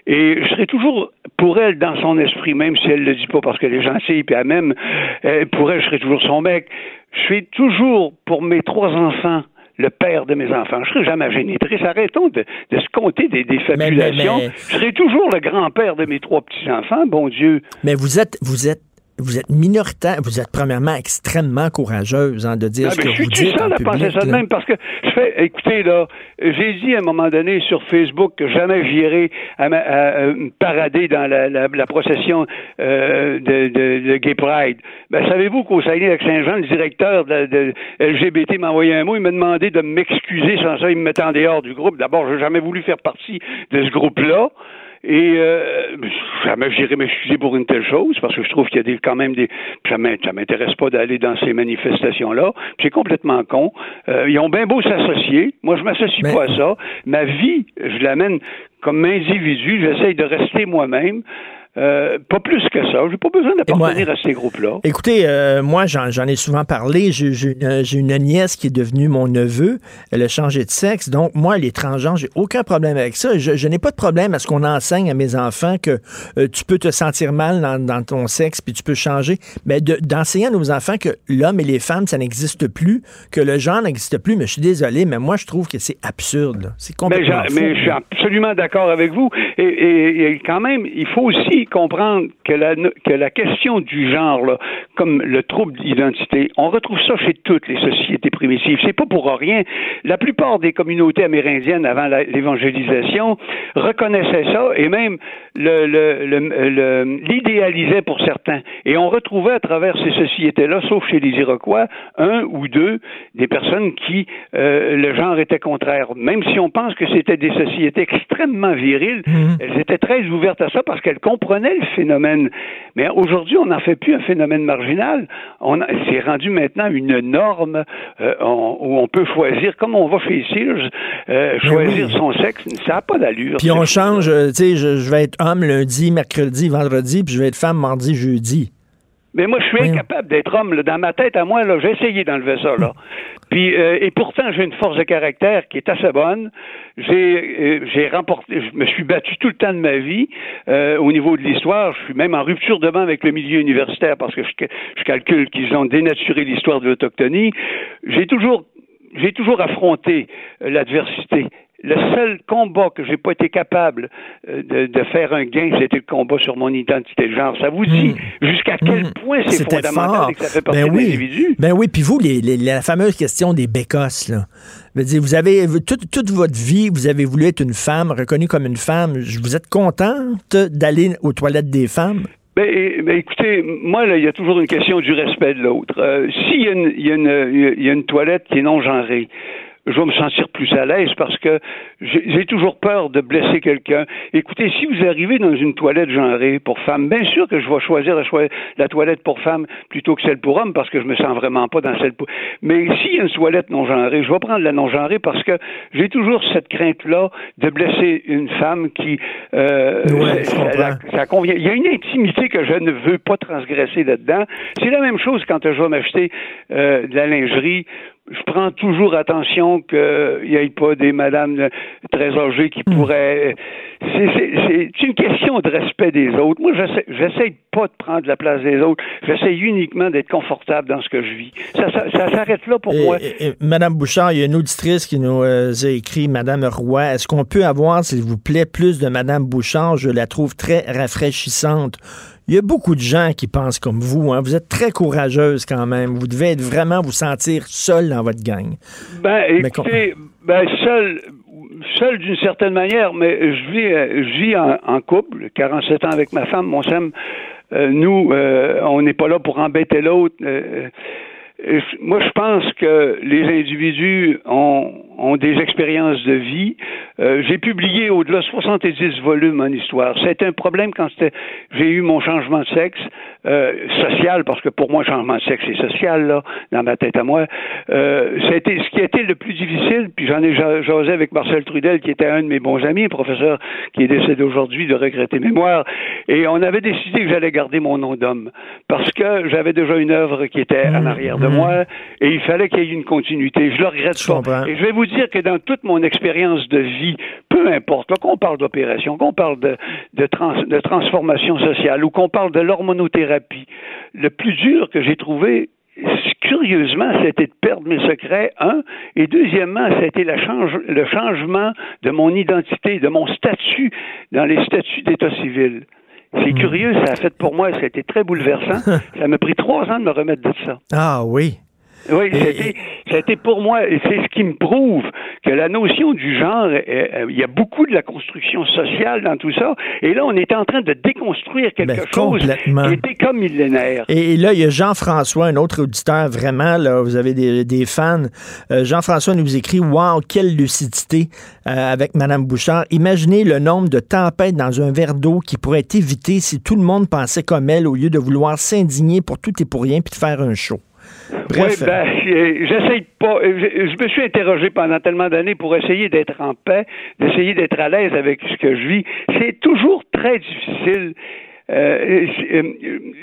et je serai toujours pour elle dans son esprit, même si elle le dit pas parce qu'elle est gentille, puis elle même euh, pour elle, je serai toujours son mec. Je suis toujours pour mes trois enfants. Le père de mes enfants. Je serai jamais génitrice. Arrêtons de, de se compter des, des fabulations. mais- Je serai toujours le grand-père de mes trois petits-enfants, bon Dieu. Mais vous êtes, vous êtes, vous êtes minoritaire. Vous êtes premièrement extrêmement courageuse hein, de dire Ah, ce que je suis vous dites seul à penser ça de même parce que je fais, écoutez là, j'ai dit à un moment donné sur Facebook que jamais j'irai à, ma- à, me parader dans la, la- la procession euh, de, de- de Gay Pride. Ben, savez-vous qu'au Saguenay avec Saint-Jean, le directeur de, de LGBT m'a envoyé un mot, il m'a demandé de m'excuser sans ça, il me mettait en dehors du groupe. D'abord, j'ai jamais voulu faire partie de ce groupe-là. Et euh, jamais j'irai m'excuser pour une telle chose, parce que je trouve qu'il y a des, quand même des. Ça m'intéresse pas d'aller dans ces manifestations-là. C'est complètement con. Euh, ils ont bien beau s'associer. Moi, je m'associe pas à ça. Ma vie, je l'amène comme individu. J'essaye de rester moi-même. Euh, pas plus que ça. J'ai pas besoin d'appartenir à ces groupes-là. Écoutez, euh, moi, j'en ai souvent parlé. J'ai une, nièce qui est devenue mon neveu. Elle a changé de sexe. Donc, moi, les transgenres, j'ai aucun problème avec ça. Je, je n'ai pas de problème à ce qu'on enseigne à mes enfants que euh, tu peux te sentir mal dans, dans ton sexe puis tu peux changer. Mais de- d'enseigner à nos enfants que l'homme et les femmes, ça n'existe plus, que le genre n'existe plus. Mais je suis désolé, mais moi, je trouve que c'est absurde. C'est Mais, complètement fou. mais je suis absolument d'accord avec vous. Et, et- et quand même, il faut aussi comprendre que la, que la question du genre, là, comme le trouble d'identité, on retrouve ça chez toutes les sociétés primitives. C'est pas pour rien. La plupart des communautés amérindiennes avant l'évangélisation reconnaissaient ça et même l'idéalisaient pour certains. Et on retrouvait à travers ces sociétés-là, sauf chez les Iroquois, un ou deux des personnes qui euh, le genre était contraire. Même si on pense que c'était des sociétés extrêmement viriles, elles étaient très ouvertes à ça parce qu'elles comprenaient le phénomène. Mais aujourd'hui, on n'en fait plus un phénomène marginal. On c'est rendu maintenant une norme euh, on- où on peut choisir, comme on va chez euh, choisir son sexe. Ça n'a pas d'allure. Puis on change, euh, tu sais, je, je vais être homme lundi, mercredi, vendredi, puis je vais être femme mardi, jeudi. Mais moi, je suis incapable d'être homme. là. Dans ma tête, à moi, là, j'ai essayé d'enlever ça. Là. Puis, euh, et pourtant, j'ai une force de caractère qui est assez bonne. J'ai, euh, j'ai remporté, je me suis battu tout le temps de ma vie euh, au niveau de l'histoire. Je suis même en rupture de banc avec le milieu universitaire parce que je, je calcule qu'ils ont dénaturé l'histoire de l'autochtonie. J'ai toujours, j'ai toujours affronté euh, l'adversité. Le seul combat que j'ai pas été capable euh, de, de faire un gain, c'était le combat sur mon identité de genre. Ça vous dit jusqu'à quel point c'est fondamental fort. et que ça fait partie ben de oui. l'individu? Ben oui, puis vous, les, les- la fameuse question des bécosses, là. Dire, vous avez, toute, toute votre vie, vous avez voulu être une femme, reconnue comme une femme. Vous êtes contente d'aller aux toilettes des femmes? Ben, ben, écoutez, moi, là, il y a toujours une question du respect de l'autre. Euh, S'il y, y, y a une toilette qui est non genrée, je vais me sentir plus à l'aise parce que j'ai toujours peur de blesser quelqu'un. Écoutez, si vous arrivez dans une toilette genrée pour femme, bien sûr que je vais choisir la, toilette pour femme plutôt que celle pour homme parce que je me sens vraiment pas dans celle pour. Mais s'il y a une toilette non genrée, je vais prendre la non genrée parce que j'ai toujours cette crainte-là de blesser une femme qui euh, ça, convient. Il y a une intimité que je ne veux pas transgresser là-dedans. C'est la même chose quand je vais m'acheter euh, de la lingerie je prends toujours attention qu'il n'y ait pas des madames très âgées qui hmm. pourraient. C'est une question de respect des autres. Moi, j'essaie pas de prendre la place des autres. J'essaie uniquement d'être confortable dans ce que je vis. Ça, s'arrête là pour moi. Madame Bouchard, il y a une auditrice qui nous euh, a écrit, Madame Roy, est-ce qu'on peut avoir, s'il vous plaît, plus de Madame Bouchard? Je la trouve très rafraîchissante. Il y a beaucoup de gens qui pensent comme vous. Hein. Vous êtes très courageuse quand même. Vous devez être vraiment vous sentir seule dans votre gang. Ben, écoutez, ben, seul, seul d'une certaine manière, mais je vis, je vis en, couple, 47 ans avec ma femme, mon Sam. Euh, nous, euh, on n'est pas là pour embêter l'autre. Euh, moi, je pense que les individus ont, ont des expériences de vie. Euh, j'ai publié au-delà de 70 volumes en histoire. C'était un problème quand j'ai eu mon changement de sexe euh, social, parce que pour moi, changement de sexe, c'est social, là, dans ma tête à moi. Euh, c'était ce qui était le plus difficile, puis j'en ai jasé avec Marcel Trudel, qui était un de mes bons amis, professeur qui est décédé aujourd'hui de regretter mémoire, et on avait décidé que j'allais garder mon nom d'homme, parce que j'avais déjà une œuvre qui était en arrière de mmh. moi, et il fallait qu'il y ait une continuité. Je le regrette pas. Et je vais vous dire que dans toute mon expérience de vie, peu importe, qu'on parle d'opération, qu'on parle de, de, transformation sociale ou qu'on parle de l'hormonothérapie, le plus dur que j'ai trouvé, curieusement, c'était de perdre mes secrets, un, et deuxièmement, c'était le changement de mon identité, de mon statut dans les statuts d'état civil. C'est hmm. curieux, ça a fait pour moi, ça a été très bouleversant. ça m'a pris trois ans de me remettre de ça. Ah oui. Oui, c'était pour moi, c'est ce qui me prouve que la notion du genre, euh, euh, il y a beaucoup de la construction sociale dans tout ça, et là, on est en train de déconstruire quelque ben, chose qui était comme millénaire. Et là, il y a Jean-François, un autre auditeur, vraiment, là, vous avez des, fans. Euh, Jean-François nous écrit, wow, quelle lucidité avec Madame Bouchard. Imaginez le nombre de tempêtes dans un verre d'eau qui pourrait être évité si tout le monde pensait comme elle au lieu de vouloir s'indigner pour tout et pour rien puis de faire un show. Bref. Oui, ben, j'essaye pas. Je, me suis interrogé pendant tellement d'années pour essayer d'être en paix, d'essayer d'être à l'aise avec ce que je vis. C'est toujours très difficile. Euh, euh,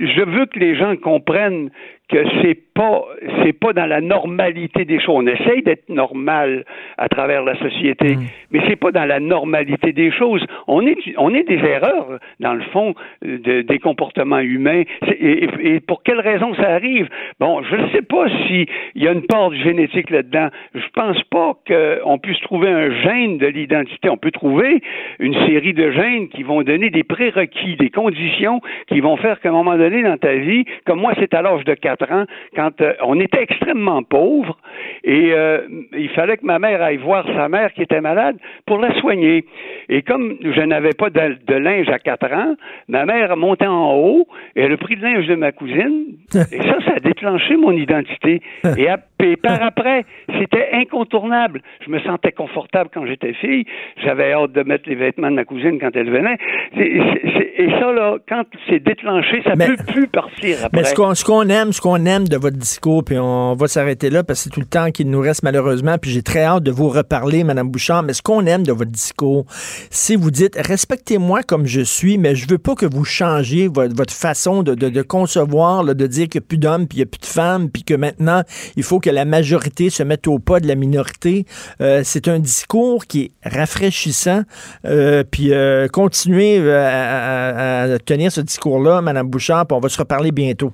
je veux que les gens comprennent que c'est pas c'est pas dans la normalité des choses. On essaye d'être normal à travers la société, mm. mais c'est pas dans la normalité des choses. On est on est des erreurs dans le fond de, des comportements humains. Et, et, pour quelle raison ça arrive? Bon, je ne sais pas s'il y a une part de génétique là-dedans. Je pense pas qu'on puisse trouver un gène de l'identité. On peut trouver une série de gènes qui vont donner des prérequis, des conditions qui vont faire qu'à un moment donné dans ta vie, comme moi c'est à l'âge de 4 ans, quand euh, on était extrêmement pauvre et euh, il fallait que ma mère aille voir sa mère qui était malade pour la soigner. Et comme je n'avais pas de, linge à 4 ans, ma mère montait en haut et elle a pris le linge de ma cousine et ça, ça a déclenché mon identité. Et, et par après, c'était incontournable. Je me sentais confortable quand j'étais fille. J'avais hâte de mettre les vêtements de ma cousine quand elle venait. et ça, là, quand c'est déclenché, ça ne peut plus partir après. Mais ce qu'on aime, ce qu'on aime de votre discours, puis on va s'arrêter là parce que c'est tout le temps qu'il nous reste malheureusement, puis j'ai très hâte de vous reparler, Madame Bouchard, mais ce qu'on aime de votre discours, c'est vous dites, respectez-moi comme je suis, mais je veux pas que vous changiez votre, façon de, de, concevoir, de dire qu'il n'y a plus d'hommes, puis il n'y a plus de femmes, puis que maintenant, il faut que la majorité se mette au pas de la minorité. Euh, c'est un discours qui est rafraîchissant, euh, puis euh, continuez à, tenir ce discours-là, Madame Bouchard, puis on va se reparler bientôt.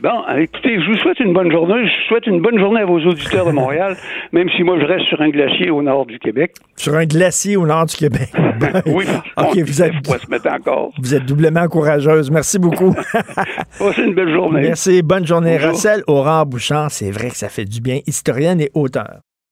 Bon, écoutez, je vous souhaite une bonne journée. Je souhaite une bonne journée à vos auditeurs de Montréal, même si moi je reste sur un glacier au nord du Québec. Sur un glacier au nord du Québec. oui, ok, vous êtes, se mettre encore. Vous êtes doublement courageuse. Merci beaucoup. Passez une belle journée. Merci, bonne journée. Bonjour. Aurore Bouchard, c'est vrai que ça fait du bien. Historienne et auteur.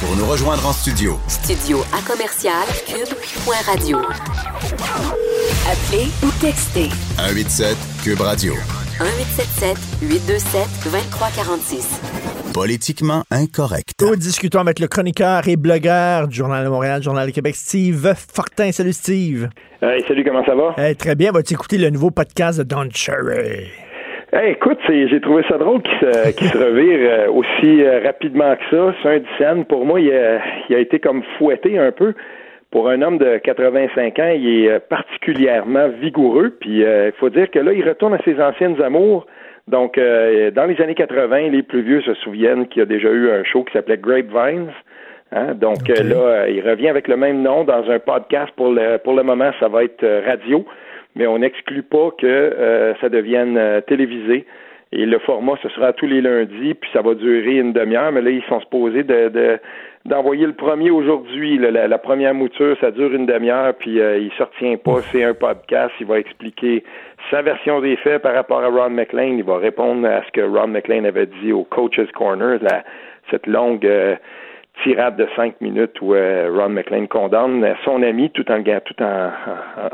Pour nous rejoindre en studio. Studio à commercial cube.radio. Appelez ou textez. 187 cube radio. 1877 827 2346. Politiquement incorrect. Nous discutons avec le chroniqueur et blogueur du Journal de Montréal, Journal de Québec, Steve Fortin. Salut Steve. Hey, salut, comment ça va? Hey, très bien. Vas-tu écouter le nouveau podcast de Don Cherry? Hey, écoute, j'ai trouvé ça drôle qu'il se, qu se, revire euh, aussi euh, rapidement que ça. C'est un scène. Pour moi, il a, il a, été comme fouetté un peu. Pour un homme de 85 ans, il est euh, particulièrement vigoureux. Puis il faut dire que là, il retourne à ses anciennes amours. Donc, dans les années 80, les plus vieux se souviennent qu'il y a déjà eu un show qui s'appelait Grapevines. Hein? Donc okay. là, il revient avec le même nom dans un podcast. Pour le, pour le moment, ça va être radio mais on n'exclut pas que euh, ça devienne euh, télévisé. Et le format, ce sera tous les lundis, puis ça va durer une demi-heure. Mais là, ils sont supposés de, de d'envoyer le premier aujourd'hui. La, la, première mouture, ça dure une demi-heure, puis euh, il ne se pas. C'est un podcast. Il va expliquer sa version des faits par rapport à Ron McLean. Il va répondre à ce que Ron McLean avait dit au Coach's Corner, la, cette longue euh, tirade de cinq minutes où euh, Ron McLean condamne son ami tout en tout en,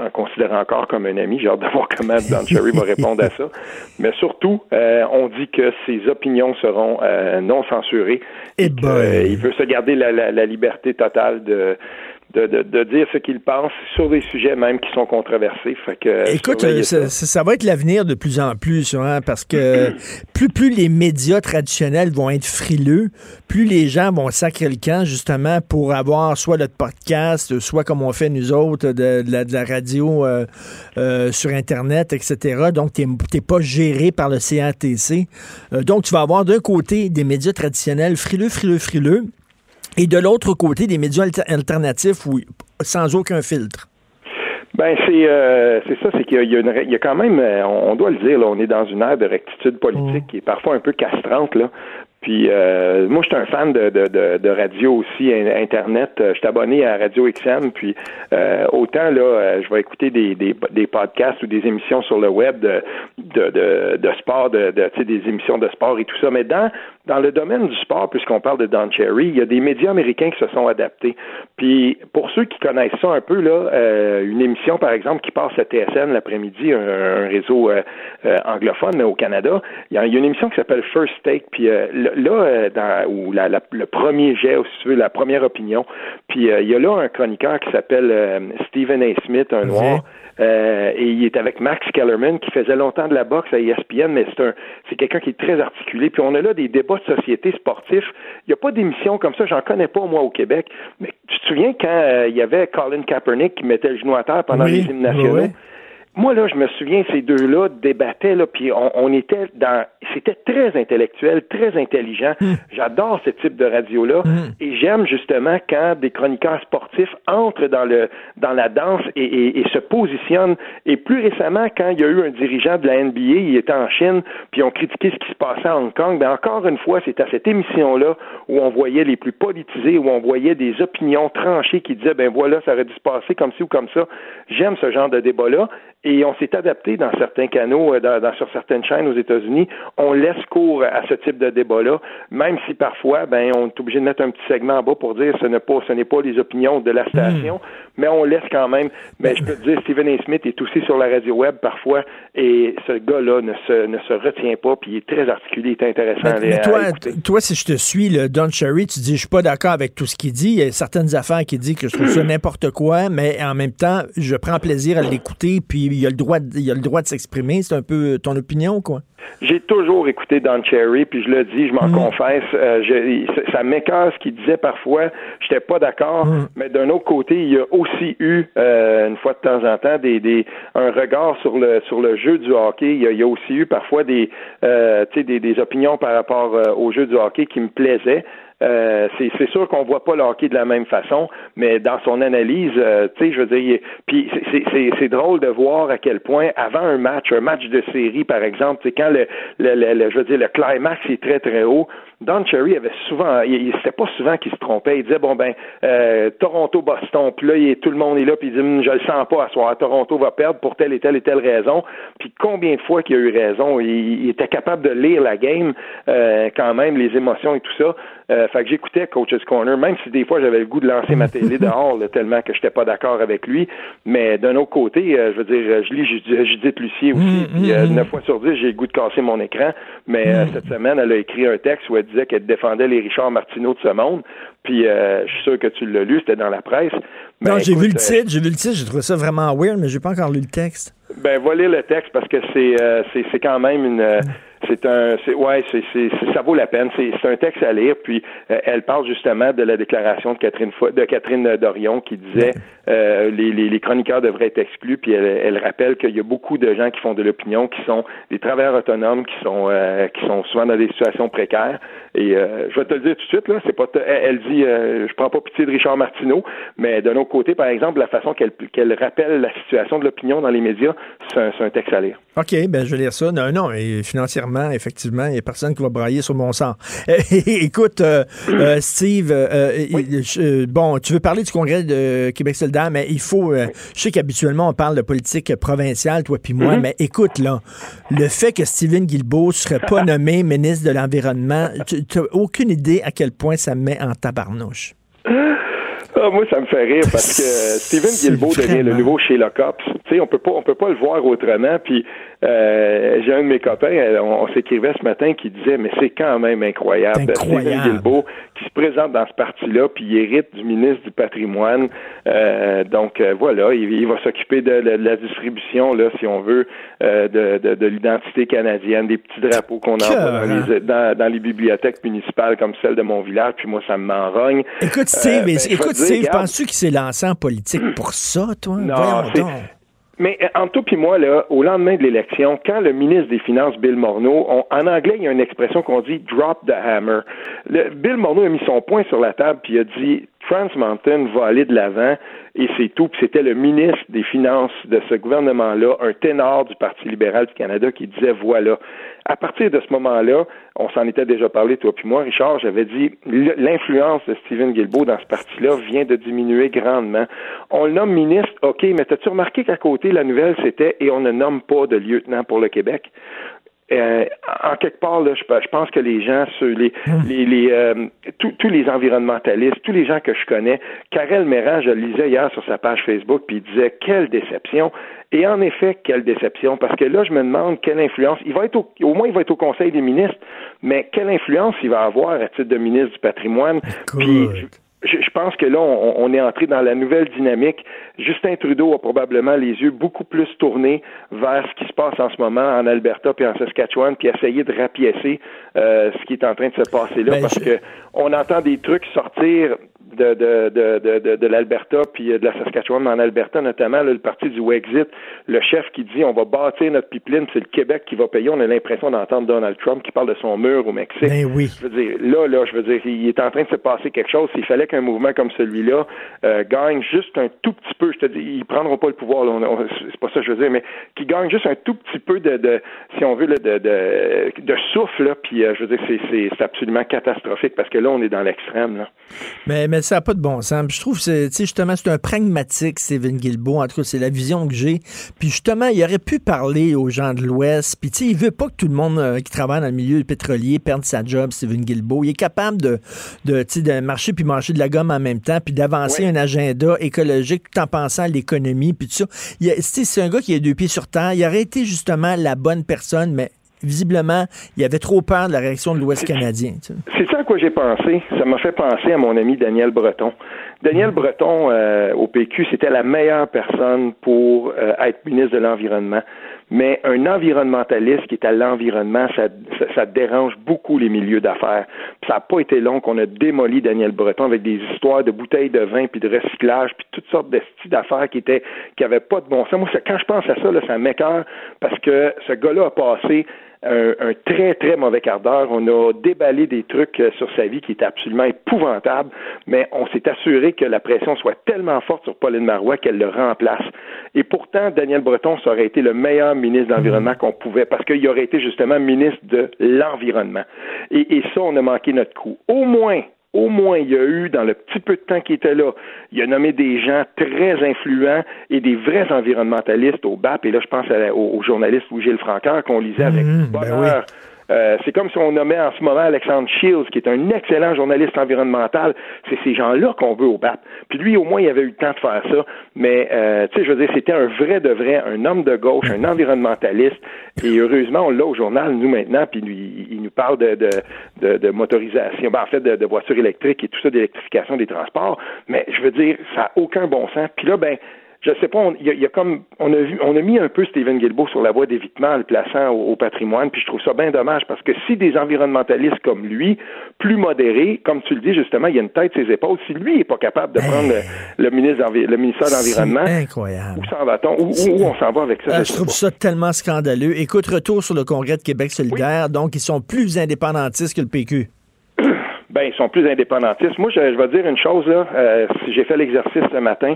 en, en considérant encore comme un ami. J'ai hâte de voir comment Don Cherry va répondre à ça. Mais surtout, euh, on dit que ses opinions seront euh, non censurées. Et, et il veut se garder la, la, la liberté totale de de, de, de, dire ce qu'il pense sur des sujets même qui sont controversés. Fait que, Écoute, ça, ça. ça, va être l'avenir de plus en plus, hein, parce que plus, plus les médias traditionnels vont être frileux, plus les gens vont sacrer le camp justement pour avoir soit notre podcast, soit comme on fait nous autres, de, de, la, radio euh, euh, sur Internet, etc. Donc, tu n'es pas géré par le CATC. Euh, donc, tu vas avoir d'un côté des médias traditionnels frileux, frileux, frileux, et de l'autre côté, des médias alternatifs où, sans aucun filtre? Ben c'est euh, c'est ça, c'est qu'il y, y, a quand même, on doit le dire, là, on est dans une ère de rectitude politique mmh. qui est parfois un peu castrante là. Puis euh, moi, je suis un fan de, de, de, de, radio aussi, Internet. Je suis abonné à Radio XM. Puis euh, autant là, je vais écouter des, des, des, podcasts ou des émissions sur le web de, de, de, de sport, de, de des émissions de sport et tout ça. Mais dans dans le domaine du sport, puisqu'on parle de Don Cherry, il y a des médias américains qui se sont adaptés. Puis pour ceux qui connaissent ça un peu, là, euh, une émission, par exemple, qui passe à TSN l'après-midi, un, un, réseau euh, euh, anglophone, mais au Canada, il y, a, il y, a, une émission qui s'appelle First Take, puis euh, là, euh, dans, ou la, la, le premier jet, ou si tu veux, la première opinion, puis il y a là un chroniqueur qui s'appelle Stephen A. Smith, un noir, euh, et il est avec Max Kellerman qui faisait longtemps de la boxe à ESPN, mais c'est un c'est quelqu'un qui est très articulé. Puis on a là des débats de société sportifs. Il n'y a pas d'émission comme ça, j'en connais pas moi au Québec. Mais tu te souviens quand euh, il y avait Colin Kaepernick qui mettait le genou à terre pendant oui, les hymnes nationaux? Oui. Moi, là, je me souviens, ces deux-là débattaient, là, puis on, on, était dans... C'était très intellectuel, très intelligent. Mm. J'adore ce type de radio-là. Mm. Et j'aime, justement, quand des chroniqueurs sportifs entrent dans le dans la danse et, et, et, se positionnent. Et plus récemment, quand il y a eu un dirigeant de la NBA, il était en Chine, puis on critiquait ce qui se passait à Hong Kong, ben encore une fois, c'est à cette émission-là où on voyait les plus politisés, où on voyait des opinions tranchées qui disaient, ben voilà, ça aurait dû se passer comme ci ou comme ça. J'aime ce genre de débat-là. Et on s'est adapté dans certains canaux, euh, dans, dans, sur certaines chaînes aux États-Unis. On laisse cours à ce type de débat-là, même si parfois, ben, on est obligé de mettre un petit segment en bas pour dire ce n'est pas, ce n'est pas les opinions de la station, mmh. Mais on laisse quand même. Ben, je peux te dire, Stephen A. Smith est aussi sur la radio web parfois, et ce gars-là ne se, ne se retient pas, puis il est très articulé, il est intéressant. Mais, mais toi, toi, si je te suis, le Don Cherry, tu dis, je suis pas d'accord avec tout ce qu'il dit. Il y a certaines affaires qui dit que je trouve ça n'importe quoi, mais en même temps, je prends plaisir à l'écouter, puis il a le droit de, il a le droit de s'exprimer. C'est un peu ton opinion, quoi. J'ai toujours écouté Don Cherry, puis je le dis, je m'en mmh. confesse, euh, je, ça m'écœure ce qu'il disait parfois. J'étais pas d'accord, mmh. mais d'un autre côté, il y a aussi eu euh, une fois de temps en temps des, des un regard sur le sur le jeu du hockey. Il y a, il y a aussi eu parfois des euh, des, des opinions par rapport euh, au jeu du hockey qui me plaisaient. Euh, c'est sûr qu'on voit pas le hockey de la même façon, mais dans son analyse, euh, tu sais, je veux dire, puis c'est drôle de voir à quel point avant un match, un match de série par exemple, c'est quand le, le, le, le, je veux dire, le climax est très très haut, Don Cherry avait souvent, il, c'était pas souvent qu'il se trompait. Il disait bon ben euh, Toronto Boston, puis là il tout le monde est là, puis il dit hum, je le sens pas à soir, Toronto va perdre pour telle et telle et telle raison. Puis combien de fois qu'il a eu raison, il, était capable de lire la game euh, quand même, les émotions et tout ça. Euh, fait que j'écoutais Coach's Corner, même si des fois j'avais le goût de lancer ma télé dehors tellement que j'étais pas d'accord avec lui. Mais d'un autre côté, euh, je veux dire, je lis Judith Lucier aussi, mm, puis euh, 9 fois sur 10, j'ai le goût de casser mon écran. Mais euh, cette semaine, elle a écrit un texte où elle disait qu'elle défendait les Richard Martineau de ce monde. Puis je suis sûr que tu l'as lu, c'était dans la presse. non, j'ai vu le titre, j'ai vu le titre, j'ai trouvé ça vraiment weird, mais j'ai pas encore lu le texte. Ben, va lire le texte parce que c'est c'est quand même une c'est un, c'est ouais, c'est, c'est, ça vaut la peine. C'est, c'est un texte à lire. Puis euh, elle parle justement de la déclaration de Catherine de Catherine Dorion qui disait euh, les, les, les, chroniqueurs devraient être exclus. Puis elle, elle rappelle qu'il y a beaucoup de gens qui font de l'opinion, qui sont des travailleurs autonomes, qui sont euh, qui sont souvent dans des situations précaires. Et euh, je vais te le dire tout de suite là, c'est pas, elle, dit, je prends pas pitié de Richard Martineau, mais d'un autre côté, par exemple, la façon qu'elle qu'elle rappelle la situation de l'opinion dans les médias, c'est un, texte à lire. Ok, ben je vais lire ça. Non, non, et financièrement effectivement, il n'y a personne qui va brailler sur mon sang. Écoute, Steve, bon, tu veux parler du congrès de Québec solidaire, mais il faut, je sais qu'habituellement, on parle de politique provinciale, toi puis moi, mm-hmm. mais écoute, là, le fait que Steven Guilbeault ne serait pas nommé ministre de l'Environnement, tu n'as aucune idée à quel point ça me met en tabarnouche. Ah, moi, ça me fait rire parce que Steven Guilbeault devient le nouveau Sherlock Holmes. Tu sais, on peut pas, on peut pas le voir autrement. Puis euh, j'ai un de mes copains, euh, on, s'écrivait ce matin qui disait, mais c'est quand même incroyable. Steven Guilbeault qui se présente dans ce parti-là, puis il hérite du ministre du patrimoine. Euh, donc voilà, il, va s'occuper de, la distribution, là, si on veut, de, de, l'identité canadienne, des petits drapeaux qu'on envoie dans les, dans, les bibliothèques municipales comme celle de mon village. Puis moi, ça me m'enrogne. Écoute, Steve, ben, écoute, Steve, penses-tu qu'il s'est lancé en politique pour ça, toi? Non, mais euh, en tout puis moi, là, au lendemain de l'élection, quand le ministre des Finances, Bill Morneau, en anglais, il y a une expression qu'on dit drop the hammer. Le, Bill Morneau a mis son poing sur la table puis a dit Trans Mountain va aller de l'avant et c'est tout. Puis c'était le ministre des Finances de ce gouvernement-là, un ténor du Parti libéral du Canada, qui disait voilà. À partir de ce moment-là, on s'en était déjà parlé, toi puis moi, Richard, j'avais dit l'influence de Stephen Guilbeault dans ce parti-là vient de diminuer grandement. On le nomme ministre, OK, mais as-tu remarqué qu'à côté, la nouvelle, c'était et on ne nomme pas de lieutenant pour le Québec? Euh, en quelque part, là, je, pense que les gens, les, hmm. les, les euh, tous les environnementalistes, tous les gens que je connais, Karel Méran, je le lisais hier sur sa page Facebook, puis il disait quelle déception. Et en effet, quelle déception, parce que là, je me demande quelle influence. Il va être au, au moins, il va être au Conseil des ministres, mais quelle influence il va avoir à titre de ministre du patrimoine. Puis, je, pense que là, on, est entré dans la nouvelle dynamique. Justin Trudeau a probablement les yeux beaucoup plus tournés vers ce qui se passe en ce moment en Alberta puis en Saskatchewan, puis essayer de rapiécer euh, ce qui est en train de se passer là, ben, parce que on entend des trucs sortir de, de, de, de, de l'Alberta puis de la Saskatchewan, mais en Alberta notamment, le parti du Wexit, le chef qui dit on va bâtir notre pipeline, c'est le Québec qui va payer. On a l'impression d'entendre Donald Trump qui parle de son mur au Mexique. Ben oui. Je veux dire, là, là, je veux dire, il est en train de se passer quelque chose. S'il fallait qu'un mouvement comme celui-là euh, gagne juste un tout petit peu, je te dis, ils prendront pas le pouvoir, c'est pas ça que je veux dire, mais qui gagne juste un tout petit peu de, de si on veut, de, de, de souffle, là, puis euh, je veux dire, c'est absolument catastrophique parce que là, on est dans l'extrême. Là. Mais, mais ça n'a pas de bon sens. je trouve que justement, c'est un pragmatique, Steven Guilbeault. En tout cas, c'est la vision que j'ai. Puis justement, il aurait pu parler aux gens de l'Ouest. Puis il veut pas que tout le monde euh, qui travaille dans le milieu pétrolier perde sa job, Steven Guilbeault. Il est capable de, de, de marcher puis manger de la gomme en même temps, puis d'avancer un agenda écologique tout en pensant à l'économie, puis tout ça. C'est un gars qui a deux pieds sur terre. Il aurait été justement la bonne personne, mais visiblement, il avait trop peur de la réaction de l'Ouest canadien. C'est ça à quoi j'ai pensé. Ça m'a fait penser à mon ami Daniel Breton. Daniel Breton, euh, au PQ, c'était la meilleure personne pour euh, être ministre de l'Environnement. Mais un environnementaliste qui est à l'environnement, ça, ça, dérange beaucoup les milieux d'affaires. Ça n'a pas été long qu'on a démoli Daniel Breton avec des histoires de bouteilles de vin, puis de recyclage, puis toutes sortes de styles d'affaires qui étaient qui n'avaient pas de bon sens. Moi, quand je pense à ça, ça m'écœure parce que ce gars-là a passé un, un, très, très mauvais quart d'heure. On a déballé des trucs euh, sur sa vie qui étaient absolument épouvantables, mais on s'est assuré que la pression soit tellement forte sur Pauline Marois qu'elle le remplace. Et pourtant, Daniel Breton, ça aurait été le meilleur ministre de l'Environnement qu'on pouvait, parce qu'il aurait été justement ministre de l'Environnement. Et, et ça, on a manqué notre coup. Au moins, au moins, il y a eu, dans le petit peu de temps qu'il était là, il a nommé des gens très influents et des vrais environnementalistes au BAP. Et là, je pense au, journaliste Louis-Gilles Francaire qu'on lisait avec mmh, bonheur. Euh, c'est comme si on nommait en ce moment Alexandre Shields, qui est un excellent journaliste environnemental. C'est ces gens-là qu'on veut au BAP. Puis lui, au moins, il avait eu le temps de faire ça. Mais, euh, tu sais, je veux dire, c'était un vrai de vrai, un homme de gauche, un environnementaliste. Et heureusement, on l'a au journal, nous, maintenant, puis il nous parle de, de, de, de motorisation, ben, en fait, de, de voitures électriques et tout ça, d'électrification des transports. Mais je veux dire, ça n'a aucun bon sens. Puis là, ben, je sais pas, il y, a comme on a vu, on a mis un peu Stephen Guilbeault sur la voie d'évitement en le plaçant au, patrimoine, puis je trouve ça bien dommage parce que si des environnementalistes comme lui, plus modérés, comme tu le dis justement, il y a une tête ses épaules, si lui n'est pas capable de prendre le, ministre le ministère de l'environnement, incroyable. Où s'en va-t-on? Où, on s'en va avec ça? Euh, Je, trouve ça tellement scandaleux. Écoute, retour sur le Congrès de Québec solidaire, donc ils sont plus indépendantistes que le PQ. Ben, ils sont plus indépendantistes. Moi, je, vais dire une chose là. Euh, si j'ai fait l'exercice ce matin,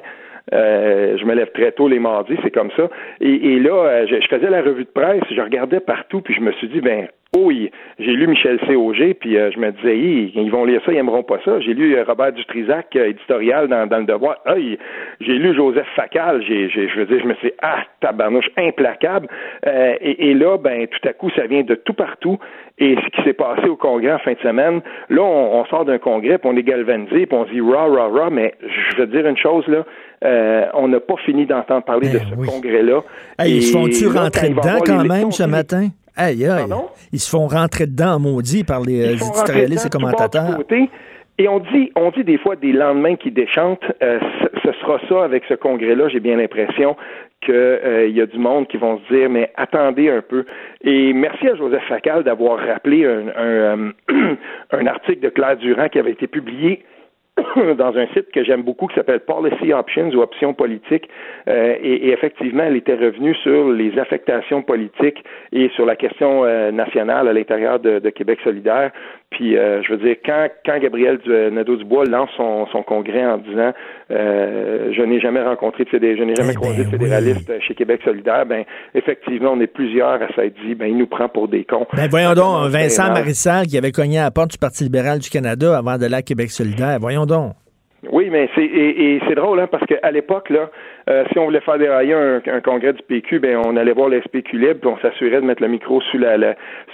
euh, je me lève très tôt les mardis, c'est comme ça. Et, là, euh, je, faisais la revue de presse, je regardais partout, puis je me suis dit, ben, oui, j'ai lu Michel C. puis euh, je me disais, ils, vont lire ça, ils aimeront pas ça. J'ai lu Robert Dutrisac, éditorial dans, le Devoir. j'ai lu Joseph Facal, j'ai, je veux dire, je me suis dit, ah, tabarnouche, implacable. Et, et, là, ben, tout à coup, ça vient de tout partout. Et ce qui s'est passé au Congrès en fin de semaine, là, on, sort d'un congrès, puis on est galvanisé, puis on se dit, rah, rah, rah, mais je veux dire une chose, là, euh, on n'a pas fini d'entendre parler de ben ce congrès-là. ils se font-tu rentrer dedans quand même ce matin? Aïe, aïe. Ils se font rentrer dedans, maudit, par les euh, éditorialistes et commentateurs. Et on dit, on dit des fois des lendemains qui déchantent. Euh, ce, sera ça avec ce congrès-là. J'ai bien l'impression qu'il y a du monde qui vont se dire, mais attendez un peu. Et merci à Joseph Facal d'avoir rappelé un, un article de Claire Durand qui avait été publié dans un site que j'aime beaucoup qui s'appelle Policy Options ou Options politiques. Euh, et, effectivement, elle était revenue sur les affectations politiques et sur la question euh, nationale à l'intérieur de, Québec solidaire. Puis, euh, je veux dire, quand, quand Gabriel Nadeau-Dubois lance son, son, congrès en disant je n'ai jamais rencontré de fédé je n'ai jamais eh croisé de ben fédéraliste chez Québec solidaire, ben effectivement, on est plusieurs à s'être dit, ben il nous prend pour des cons. Ben voyons donc, Vincent Marissal qui avait cogné à la porte du Parti libéral du Canada avant de à Québec solidaire. Voyons donc. Oui, mais c'est et, c'est drôle hein, parce qu'à l'époque là, euh, si on voulait faire dérailler un, un, congrès du PQ, ben on allait voir l'SPQ libre, puis on s'assurait de mettre le micro sous la,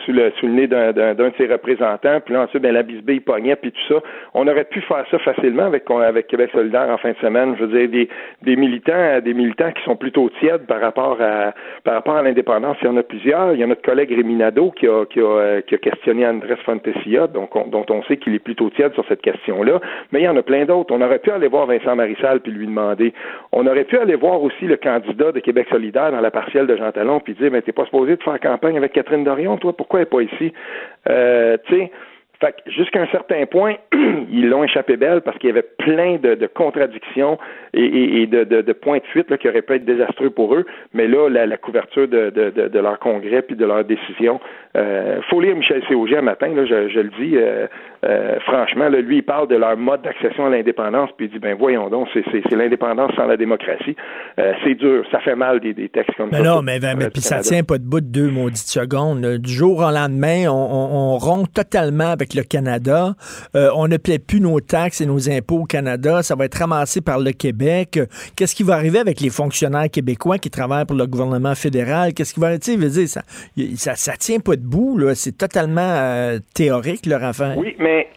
sous le sous le nez d'un de ses représentants, puis là ensuite ben la bisbille pognait puis tout ça. On aurait pu faire ça facilement avec avec Québec solidaire en fin de semaine. Je veux dire des, des militants des militants qui sont plutôt tièdes par rapport à par rapport à l'indépendance. Il y en a plusieurs. Il y a notre collègue Réminado qui a qui a, euh, qui a questionné Andrés Fantesia, donc dont on sait qu'il est plutôt tiède sur cette question-là. Mais il y en a plein d'autres on aurait pu aller voir Vincent Marissal puis lui demander. On aurait pu aller voir aussi le candidat de Québec solidaire dans la partielle de Jean Talon puis dire, mais t'es pas supposé de faire campagne avec Catherine Dorion, toi, pourquoi elle n'est pas ici? Euh, tu sais, fait jusqu'à un certain point, ils l'ont échappé belle parce qu'il y avait plein de, contradictions et, de, points de fuite qui auraient pu être désastreux pour eux. Mais là, la, couverture de, leur congrès puis de leur décision, euh, faut lire Michel Cog un matin, là, je, le dis euh, euh, franchement. lui, il parle de leur mode d'accession à l'indépendance puis il dit ben voyons donc, c'est l'indépendance sans la démocratie. Euh, c'est dur, ça fait mal des, textes comme mais ça. Non, mais, mais, puis ça tient pas debout de deux maudites secondes. Du jour au lendemain, on, on, on rompt totalement avec le Canada. On ne plaît plus nos taxes et nos impôts au Canada. Ça va être ramassé par le Québec. Qu'est-ce qui va arriver avec les fonctionnaires québécois qui travaillent pour le gouvernement fédéral? Qu'est-ce qui va arriver? dire, ça, ça, ça tient pas debout. C'est totalement euh, théorique, leur affaire. Oui, mais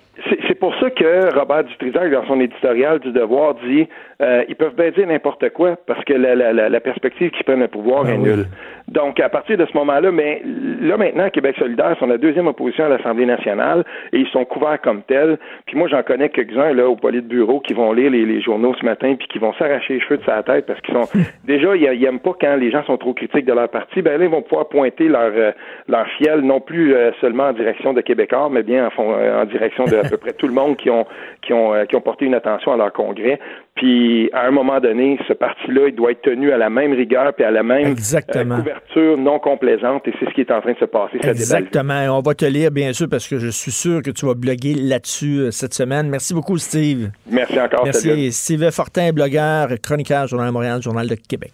c'est pour ça que Robert Dutrisac, dans son éditorial du Devoir, dit euh, ils peuvent bien dire n'importe quoi parce que la, la, la perspective qu'ils prennent le pouvoir ben est nulle. Donc, à partir de ce moment-là, mais là maintenant, Québec solidaire sont la deuxième opposition à l'Assemblée nationale et ils sont couverts comme tels. Puis moi, j'en connais quelques-uns là au bureau qui vont lire les, journaux ce matin puis qui vont s'arracher les cheveux de sa tête parce qu'ils sont déjà ils, n'aiment pas quand les gens sont trop critiques de leur parti. Ben là, ils vont pouvoir pointer leur euh, leur fiel non plus euh, seulement en direction de Québécois, mais bien en, en direction de à peu près tout le monde qui ont qui ont qui ont porté une attention à leur congrès. Puis à un moment donné, ce parti-là, il doit être tenu à la même rigueur puis à la même Exactement. euh, couverture non complaisante. Et c'est ce qui est en train de se passer. Exactement. On va te lire, bien sûr, parce que je suis sûr que tu vas bloguer là-dessus euh, cette semaine. Merci beaucoup, Steve. Merci encore. Merci. Steve Fortin, blogueur, chroniqueur, Journal de Montréal, Journal de Québec.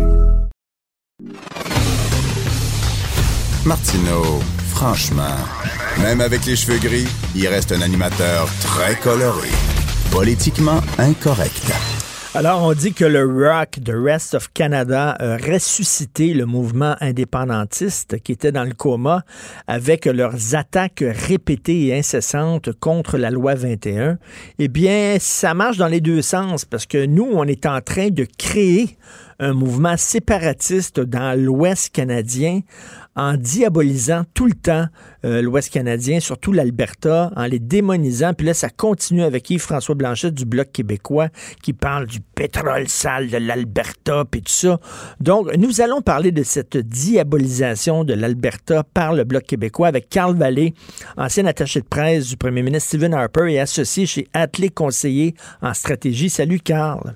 Martineau, franchement, même avec les cheveux gris, il reste un animateur très coloré. Politiquement incorrect. Alors, on dit que le Rock, The Rest of Canada, a ressuscité le mouvement indépendantiste qui était dans le coma avec leurs attaques répétées et incessantes contre la loi 21. Eh bien, ça marche dans les deux sens parce que nous, on est en train de créer un mouvement séparatiste dans l'Ouest canadien en diabolisant tout le temps euh, l'Ouest canadien, surtout l'Alberta, en les démonisant. Puis là, ça continue avec Yves-François Blanchet du Bloc québécois qui parle du pétrole sale de l'Alberta, puis tout ça. Donc, nous allons parler de cette diabolisation de l'Alberta par le Bloc québécois avec Carl Vallée, ancien attaché de presse du premier ministre Stephen Harper et associé chez Atelier Conseiller en stratégie. Salut, Carl.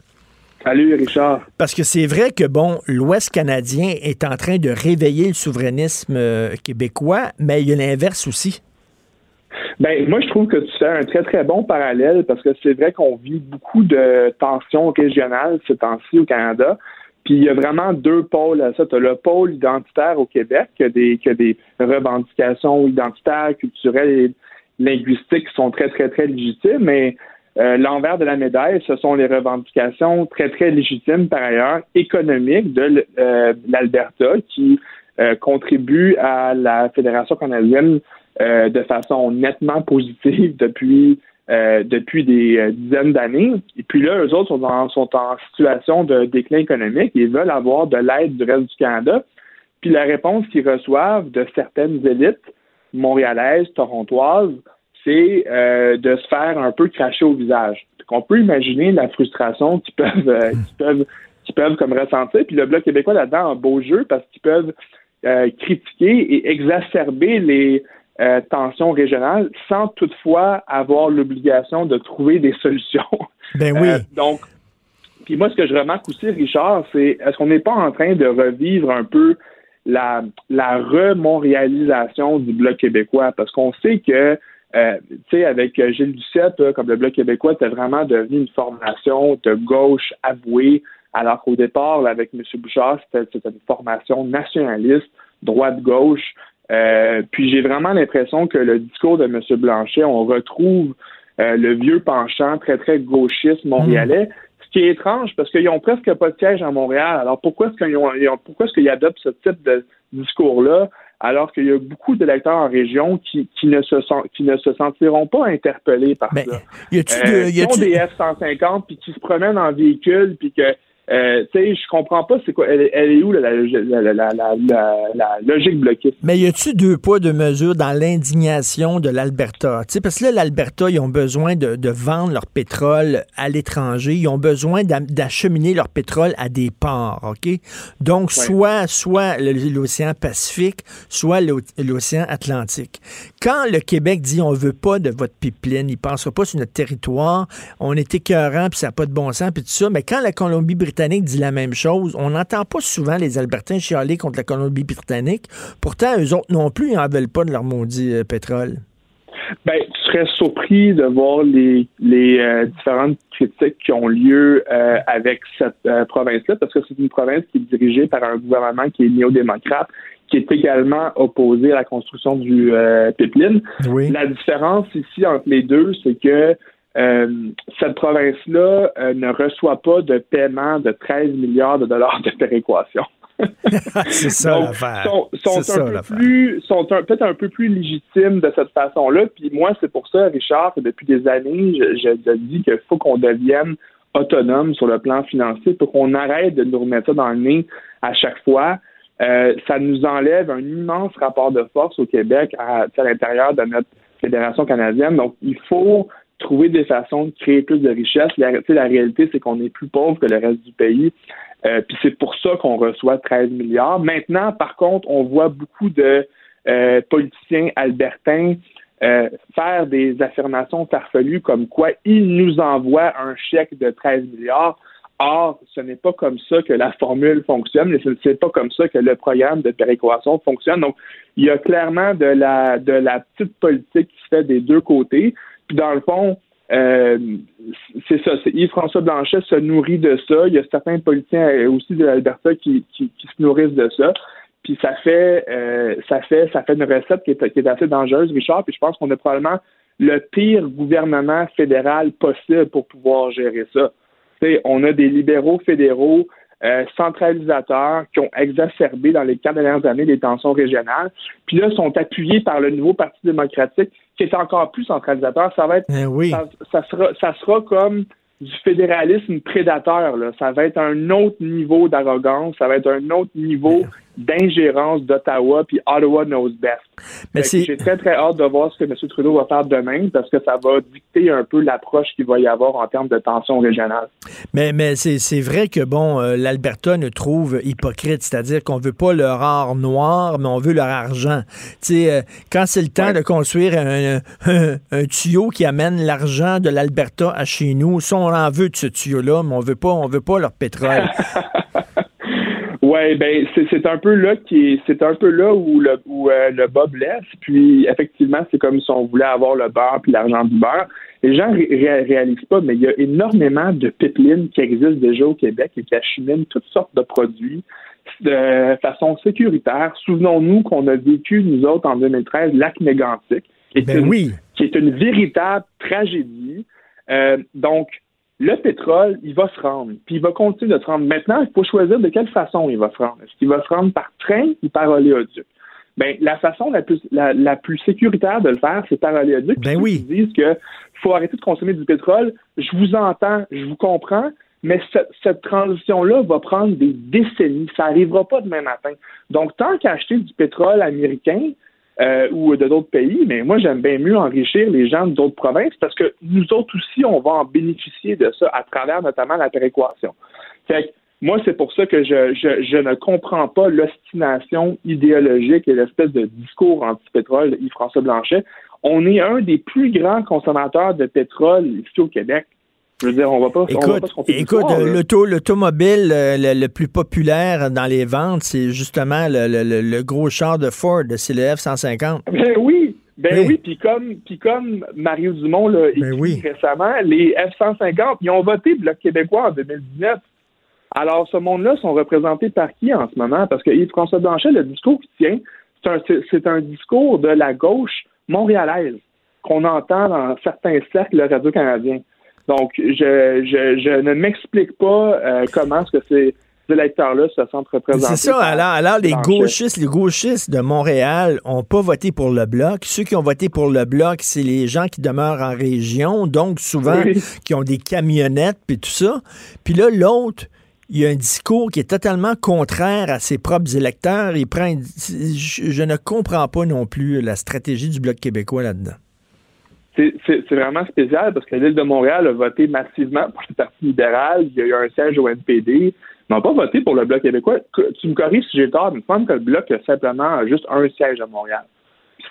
Salut, Richard. Parce que c'est vrai que, bon, l'Ouest canadien est en train de réveiller le souverainisme euh, québécois, mais il y a l'inverse aussi. Ben, moi, je trouve que tu fais un très, très bon parallèle parce que c'est vrai qu'on vit beaucoup de tensions régionales ces temps-ci au Canada. Puis il y a vraiment deux pôles à ça. Tu as le pôle identitaire au Québec, qui a des, qui a des revendications identitaires, culturelles et linguistiques qui sont très, très, très légitimes, mais euh, l'envers de la médaille, ce sont les revendications très, très légitimes, par ailleurs, économiques de euh, l'Alberta, qui euh, contribuent à la Fédération canadienne euh, de façon nettement positive depuis depuis des dizaines d'années. Et puis là, eux autres sont en, sont en situation de déclin économique et veulent avoir de l'aide du reste du Canada. Puis la réponse qu'ils reçoivent de certaines élites montréalaises, torontoises, c'est euh, de se faire un peu cracher au visage. On peut imaginer la frustration qu'ils peuvent, euh, qu'ils peuvent, qu'ils peuvent comme ressentir. Puis le Bloc québécois là-dedans a un beau jeu parce qu'ils peuvent euh, critiquer et exacerber les tensions régionales sans toutefois avoir l'obligation de trouver des solutions. Ben oui. donc, puis moi, ce que je remarque aussi, Richard, c'est est-ce qu'on n'est pas en train de revivre un peu la, la remontréalisation du Bloc québécois? Parce qu'on sait que euh, tu sais, avec Gilles Duceppe, comme le Bloc québécois, c'était vraiment devenu une formation de gauche avouée, alors qu'au départ, là, avec M. Bouchard, c'était une formation nationaliste, droite-gauche. Euh, puis j'ai vraiment l'impression que le discours de M. Blanchet, on retrouve euh, le vieux penchant très, très gauchiste montréalais. Ce qui est étrange, parce qu'ils ont presque pas de siège à Montréal. Alors pourquoi est-ce qu'ils ont, pourquoi est-ce qu'ils adoptent ce type de discours-là? Alors qu'il y a beaucoup d'électeurs en région qui, qui, ne se qui ne se sentiront pas interpellés par Ben, ça. y a-tu Euh, de- y qui a-tu- ont des F-150 puis qui se promènent en véhicule puis que euh, tu sais, je comprends pas c'est quoi elle, elle est où la, la, la, la, logique bloquiste? Mais y a-tu deux poids, deux mesures dans l'indignation de l'Alberta? Tu sais, parce que là, l'Alberta, ils ont besoin de, de vendre leur pétrole à l'étranger. Ils ont besoin d'acheminer leur pétrole à des ports, OK? Donc, soit, soit l'océan Pacifique, soit l'o- l'océan Atlantique. Quand le Québec dit on veut pas de votre pipeline, il pensera pas sur notre territoire, on est écœurant, puis ça n'a pas de bon sens, puis tout ça. Mais quand la Colombie-Britannique dit la même chose, on n'entend pas souvent les Albertains chialer contre la Colombie-Britannique. Pourtant, eux autres non plus, ils n'en veulent pas de leur maudit euh, pétrole. Ben, tu serais surpris de voir les, les euh, différentes critiques qui ont lieu euh, avec cette euh, province-là, parce que c'est une province qui est dirigée par un gouvernement qui est néo-démocrate, qui est également opposé à la construction du pipeline. La différence ici entre les deux, c'est que euh, cette province-là euh, ne reçoit pas de paiement de 13 milliards de dollars de péréquation. c'est ça l'affaire. sont, sont C'est ça, un peu plus, sont peut-être un peu plus légitimes de cette façon-là. Puis moi, c'est pour ça, Richard, que depuis des années, je, je te dis qu'il faut qu'on devienne autonome sur le plan financier pour qu'on arrête de nous remettre ça dans le nez à chaque fois. Euh, ça nous enlève un immense rapport de force au Québec à, à l'intérieur de notre fédération canadienne. Donc, il faut trouver des façons de créer plus de richesse. La, la réalité, c'est qu'on est plus pauvre que le reste du pays. Euh, puis c'est pour ça qu'on reçoit 13 milliards. Maintenant, par contre, on voit beaucoup de euh, politiciens albertains euh, faire des affirmations farfelues comme quoi ils nous envoient un chèque de 13 milliards. Or, ce n'est pas comme ça que la formule fonctionne, et ce n'est pas comme ça que le programme de péréquation fonctionne. Donc, il y a clairement de la de la petite politique qui se fait des deux côtés. Puis dans le fond, euh, c'est ça, Yves-François Blanchet se nourrit de ça. Il y a certains politiciens aussi de l'Alberta qui, qui, qui, se nourrissent de ça. Puis ça fait euh, ça fait ça fait une recette qui est, qui est assez dangereuse, Richard. Puis je pense qu'on a probablement le pire gouvernement fédéral possible pour pouvoir gérer ça. On a des libéraux fédéraux euh, centralisateurs qui ont exacerbé dans les quatre dernières années les tensions régionales, puis là sont appuyés par le nouveau Parti démocratique qui est encore plus centralisateur. Ça va être, eh ça, ça, sera, ça sera comme du fédéralisme prédateur. Là. Ça va être un autre niveau d'arrogance, ça va être un autre niveau d'ingérence d'Ottawa, puis Ottawa knows best. Mais J'ai très, très hâte de voir ce que M. Trudeau va faire demain, parce que ça va dicter un peu l'approche qu'il va y avoir en termes de tension régionale. Mais, mais c'est vrai que, bon, euh, l'Alberta nous trouve hypocrite, c'est-à-dire qu'on veut pas leur or noir, mais on veut leur argent. Tu sais, euh, quand c'est le temps de construire un, un, un, tuyau qui amène l'argent de l'Alberta à chez nous, ça, on en veut de ce tuyau-là, mais on veut pas, on veut pas leur pétrole. Ouais, ben c'est un peu là qui c'est un peu là où le où euh, le bas blesse. Puis effectivement, c'est comme si on voulait avoir le beurre puis l'argent du beurre. Les gens ré réalisent pas, mais il y a énormément de pipelines qui existent déjà au Québec et qui acheminent toutes sortes de produits de façon sécuritaire. Souvenons-nous qu'on a vécu nous autres en 2013 lac mégantic, qui est, ben une, oui. qui est une véritable tragédie. Euh, donc le pétrole, il va se rendre, puis il va continuer de se rendre. Maintenant, il faut choisir de quelle façon il va se rendre. Est-ce qu'il va se rendre par train ou par oléoduc? Ben, la façon la plus, la, la plus sécuritaire de le faire, c'est par oléoduc. Ben oui. Ils disent que faut arrêter de consommer du pétrole. Je vous entends, je vous comprends, mais cette, cette transition-là va prendre des décennies. Ça n'arrivera pas demain matin. Donc, tant qu'acheter du pétrole américain, euh, ou de d'autres pays, mais moi, j'aime bien mieux enrichir les gens d'autres provinces parce que nous autres aussi, on va en bénéficier de ça à travers notamment la péréquation. Fait que, moi, c'est pour ça que je, je, je ne comprends pas l'ostination idéologique et l'espèce de discours anti-pétrole Yves-François Blanchet. On est un des plus grands consommateurs de pétrole ici au Québec. Je veux dire, on va pas. Écoute, on va pas se écoute l'automobile euh, le, le plus populaire dans les ventes, c'est justement le, le, le gros char de Ford, c'est le F-150. Ben oui, ben Oui. oui, puis comme, puis comme Mario Dumont l'a écrit oui. récemment, les F-150, ils ont voté Bloc québécois en 2019. Alors, ce monde-là sont représentés par qui en ce moment? Parce que Yves-François Blanchet, le discours qu'il tient, c'est un, c'est- c'est un discours de la gauche montréalaise qu'on entend dans certains cercles radio-canadiens. Donc, je, je, je ne m'explique pas euh, comment est-ce que ces électeurs-là se sentent représentés. C'est ça. Alors, alors les gauchistes, les gauchistes de Montréal ont pas voté pour le bloc. Ceux qui ont voté pour le bloc, c'est les gens qui demeurent en région, donc souvent Oui. qui ont des camionnettes puis tout ça. Puis là, l'autre, il y a un discours qui est totalement contraire à ses propres électeurs. Il prend, je ne comprends pas non plus la stratégie du bloc québécois là-dedans. C'est vraiment spécial parce que l'île de Montréal a voté massivement pour le Parti libéral. Il y a eu un siège au NPD. Ils n'ont pas voté pour le Bloc québécois. Tu me corriges si j'ai tort, mais il me semble que le Bloc a simplement juste un siège à Montréal.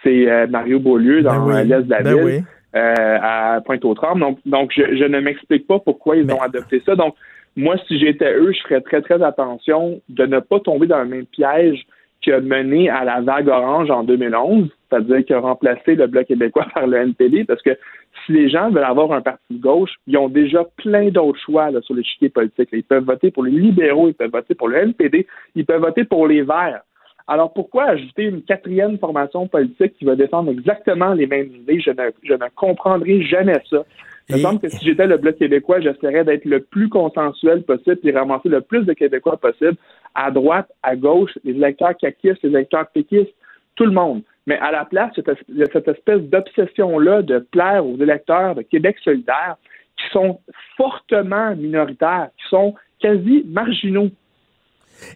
C'est euh, Mario Beaulieu dans Ben oui. l'Est de la Ben ville, oui. euh, à Pointe-aux-Trembles. Donc, donc je, je ne m'explique pas pourquoi ils ont adopté ça. Donc, moi, si j'étais eux, je ferais très, très attention de ne pas tomber dans le même piège qui a mené à la vague orange en 2011, c'est-à-dire qui a remplacé le Bloc québécois par le NPD, parce que si les gens veulent avoir un parti de gauche, ils ont déjà plein d'autres choix là, sur l'échiquier politique. Ils peuvent voter pour les libéraux, ils peuvent voter pour le NPD, ils peuvent voter pour les Verts. Alors pourquoi ajouter une quatrième formation politique qui va défendre exactement les mêmes idées? Je ne, je ne comprendrai jamais ça. Il me semble que si j'étais le Bloc québécois, j'essaierais d'être le plus consensuel possible et ramasser le plus de Québécois possible, à droite, à gauche, les électeurs caquistes, les électeurs péquistes, tout le monde. Mais à la place, il y a cette espèce d'obsession-là de plaire aux électeurs de Québec solidaire qui sont fortement minoritaires, qui sont quasi marginaux.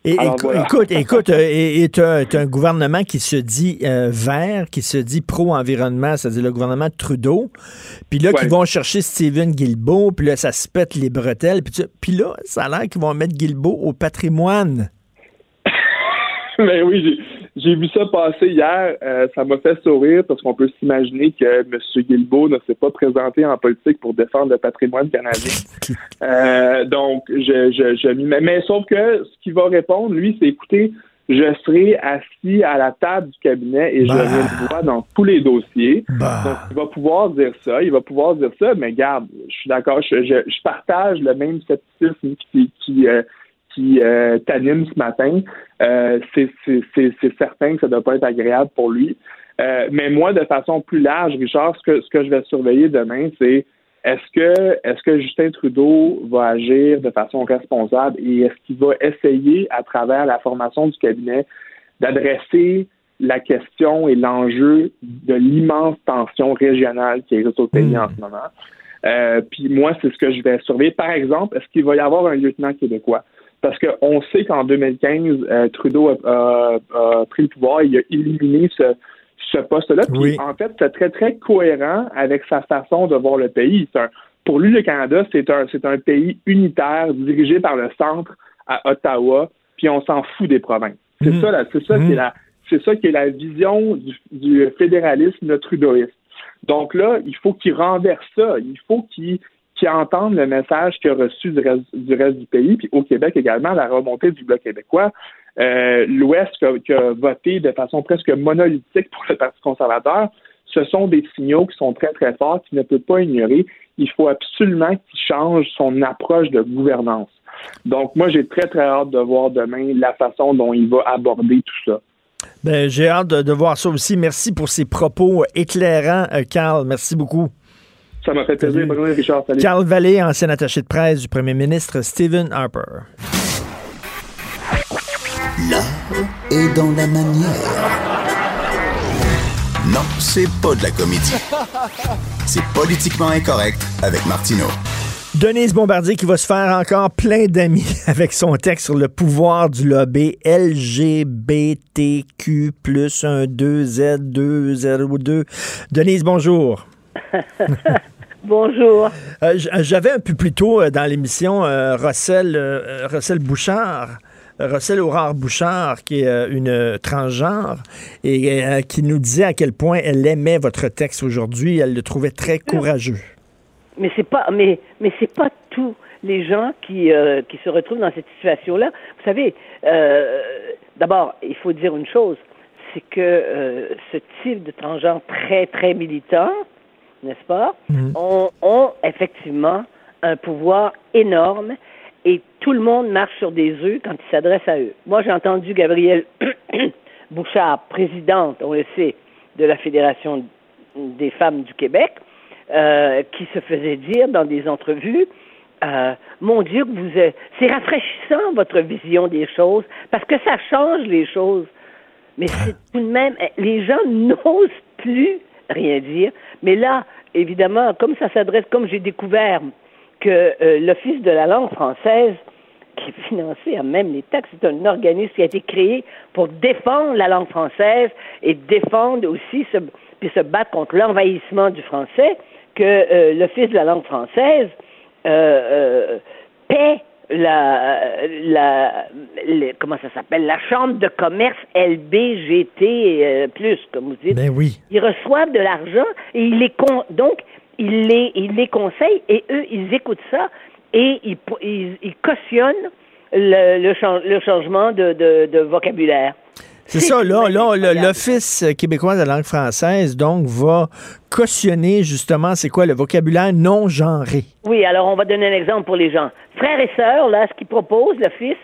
Et, Écoute, écoute, euh, et tu as, un gouvernement qui se dit euh, vert, qui se dit pro-environnement, c'est-à-dire le gouvernement de Trudeau. Puis là, qui vont chercher Stephen Guilbeault, puis là, ça se pète les bretelles. Puis là, ça a l'air qu'ils vont mettre Guilbeault au patrimoine. Mais oui, j'ai vu ça passer hier. Euh, ça m'a fait sourire parce qu'on peut s'imaginer que M. Guilbeault ne s'est pas présenté en politique pour défendre le patrimoine canadien. Euh, donc, je, je, je mais, mais sauf que ce qu'il va répondre, lui, c'est écoutez, je serai assis à la table du cabinet et je bah. le dans tous les dossiers. Bah. Donc, il va pouvoir dire ça, il va pouvoir dire ça, mais garde, je suis d'accord, je, je, partage le même scepticisme qui, qui, euh, qui euh, t'anime ce matin, euh, c'est certain que ça ne doit pas être agréable pour lui. Euh, mais moi, de façon plus large, Richard, ce que, ce que je vais surveiller demain, c'est est-ce que est-ce que Justin Trudeau va agir de façon responsable et est-ce qu'il va essayer, à travers la formation du cabinet, d'adresser la question et l'enjeu de l'immense tension régionale qui existe au pays hmm. en ce moment? puis moi, c'est ce que je vais surveiller. Par exemple, est-ce qu'il va y avoir un lieutenant québécois? Parce qu'on sait qu'en 2015, euh, Trudeau a, pris le pouvoir, il a éliminé ce, poste-là. Puis en fait, c'est très, très cohérent avec sa façon de voir le pays. pour lui, le Canada, c'est un, c'est un pays unitaire dirigé par le centre à Ottawa, puis on s'en fout des provinces. C'est mmh. ça, c'est ça qui est mmh. la, c'est ça qui est la vision du, du fédéralisme trudeauiste. Donc là, il faut qu'il renverse ça. Il faut qu'il qui entendent le message qu'il a reçu du reste, du pays, puis au Québec également, la remontée du Bloc québécois. Euh, L'Ouest qui, a, voté de façon presque monolithique pour le Parti conservateur, ce sont des signaux qui sont très, très forts, qu'il ne peut pas ignorer. Il faut absolument qu'il change son approche de gouvernance. Donc, moi, j'ai très, très hâte de voir demain la façon dont il va aborder tout ça. Ben, j'ai hâte de, voir ça aussi. Merci pour ces propos éclairants, euh, Carl. Merci beaucoup. Ça m'a fait plaisir. Bonne journée, Richard. Salut. Carl Vallée, ancien attaché de presse du premier ministre Stephen Harper. L'art est dans la manière. Non, c'est pas de la comédie. C'est politiquement incorrect avec Martineau. Denise Bombardier qui va se faire encore plein d'amis avec son texte sur le pouvoir du lobby LGBTQ plus 1 2 Z 2 02. Denise, bonjour. Bonjour. Euh, j'avais un peu plus tôt euh, dans l'émission euh, Russell, Russell Bouchard. Russell Aurore Bouchard, qui est une transgenre, et qui nous disait à quel point elle aimait votre texte aujourd'hui. Elle le trouvait très courageux. Mais c'est pas, mais, mais c'est pas tous les gens qui, qui se retrouvent dans cette situation-là. Vous savez, d'abord, il faut dire une chose, c'est que ce type de transgenre très, très militant, n'est-ce pas, mhm. ont, effectivement un pouvoir énorme et tout le monde marche sur des œufs quand il s'adresse à eux. Moi, j'ai entendu Gabrielle Bouchard, présidente, on le sait, de la Fédération des femmes du Québec, euh, qui se faisait dire dans des entrevues euh, mon Dieu, vous c'est rafraîchissant votre vision des choses parce que ça change les choses. Mais c'est tout de même, les gens n'osent plus rien dire. Mais là, évidemment, comme ça s'adresse, comme j'ai découvert que euh, l'Office de la langue française, qui est financé à même les taxes, c'est un organisme qui a été créé pour défendre la langue française et défendre aussi, se, puis se battre contre l'envahissement du français, que euh, l'Office de la langue française euh, paie la, la, comment ça s'appelle, la chambre de commerce LBGT euh, plus, comme vous dites. Ben oui. Ils reçoivent de l'argent et ils les con donc ils les ils les conseillent et eux ils écoutent ça et ils ils, cautionnent le, le, le changement de, de, de vocabulaire. C'est ça, là, là l'Office québécois de la langue française, donc, va cautionner justement, c'est quoi, le vocabulaire non genré. Oui, alors on va donner un exemple pour les gens. Frères et sœurs, là, ce qu'ils proposent, l'Office,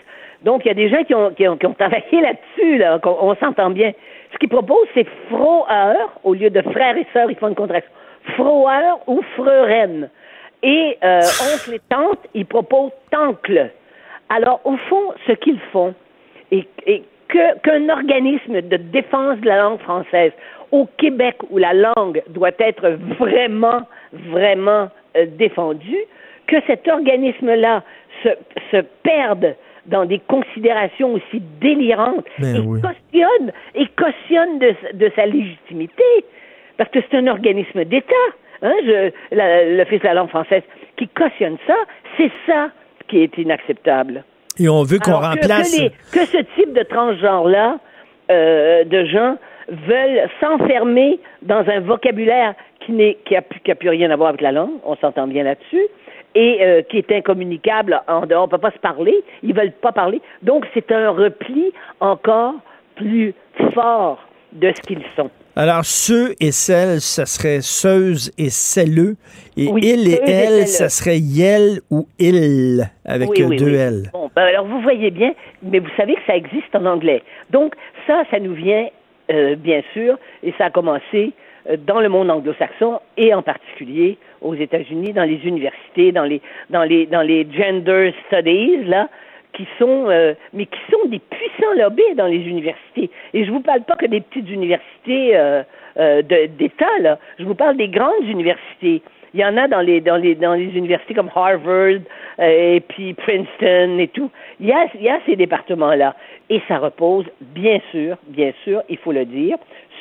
donc il y a des gens qui ont, qui ont, travaillé là-dessus, là, on, s'entend bien. Ce qu'ils proposent, c'est froheur, au lieu de frères et sœurs, ils font une contraction. Froheur ou freuren. Et euh, oncle et tante, ils proposent tancle. Alors, au fond, ce qu'ils font, et, et qu'un organisme de défense de la langue française au Québec où la langue doit être vraiment, vraiment euh, défendue, que cet organisme-là se, se perde dans des considérations aussi délirantes Ben et oui. cautionne, et cautionne de, de sa légitimité, parce que c'est un organisme d'État, hein, l'Office de la langue française, qui cautionne ça, c'est ça qui est inacceptable. Et on veut qu'on remplace. Que, les- que ce type de transgenre-là, euh, de gens, veulent s'enfermer dans un vocabulaire qui n'est qui a, plus- qui a plus rien à voir avec la langue, on s'entend bien là-dessus, et euh, qui est incommunicable en dehors, on ne peut pas se parler, ils veulent pas parler. Donc c'est un repli encore plus fort de ce qu'ils sont. Alors, ceux et celles, ça serait ceuses et celleux. Et Oui, il et elle, ça serait yel ou il, avec Oui, oui, deux. L. Bon, ben alors vous voyez bien, mais vous savez que ça existe en anglais. Donc ça, ça nous vient euh, bien sûr, et ça a commencé euh, dans le monde anglo-saxon et en particulier aux États-Unis, dans les universités, dans les dans les dans les gender studies là, qui sont euh, mais qui sont des puissants lobbies dans les universités. Et je vous parle pas que des petites universités euh, euh, d'État là, je vous parle des grandes universités. Il y en a dans les dans les dans les universités comme Harvard euh, et puis Princeton et tout. Il y a il y a ces départements là et ça repose bien sûr bien sûr il faut le dire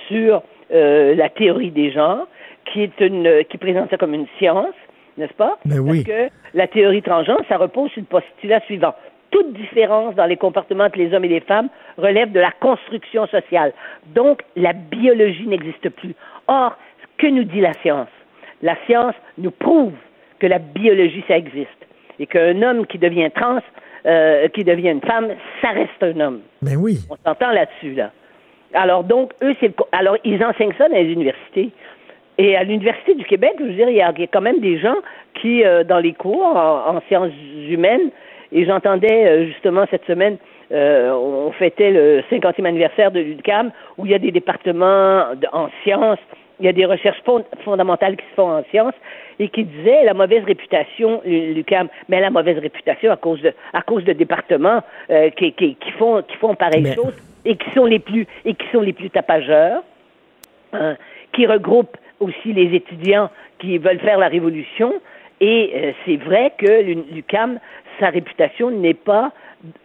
sur euh, la théorie des genres qui est une qui présente ça comme une science n'est-ce pas? Mais oui. Parce que la théorie transgenre ça repose sur le postulat suivant toute différence dans les comportements entre les hommes et les femmes relève de la construction sociale. Donc, la biologie n'existe plus. Or, que nous dit la science? La science nous prouve que la biologie, ça existe. Et qu'un homme qui devient trans, euh, qui devient une femme, ça reste un homme. Ben oui. On s'entend là-dessus, là. Alors, donc, eux, c'est Alors, ils enseignent ça dans les universités. Et à l'Université du Québec, je veux dire, il y a, il y a quand même des gens qui, euh, dans les cours en, en sciences humaines, et j'entendais euh, justement cette semaine, euh, on fêtait le 50e anniversaire de l'UDCAM, où il y a des départements de- en sciences, il y a des recherches fond- fondamentales qui se font en sciences, et qui disaient la mauvaise réputation, l'UDCAM, mais la mauvaise réputation à cause de, à cause de départements euh, qui, qui, qui font, qui font pareille Mais- chose et qui sont les plus, et qui sont les plus tapageurs hein, qui regroupe aussi les étudiants qui veulent faire la révolution. Et euh, c'est vrai que l'UCAM, sa réputation n'est pas,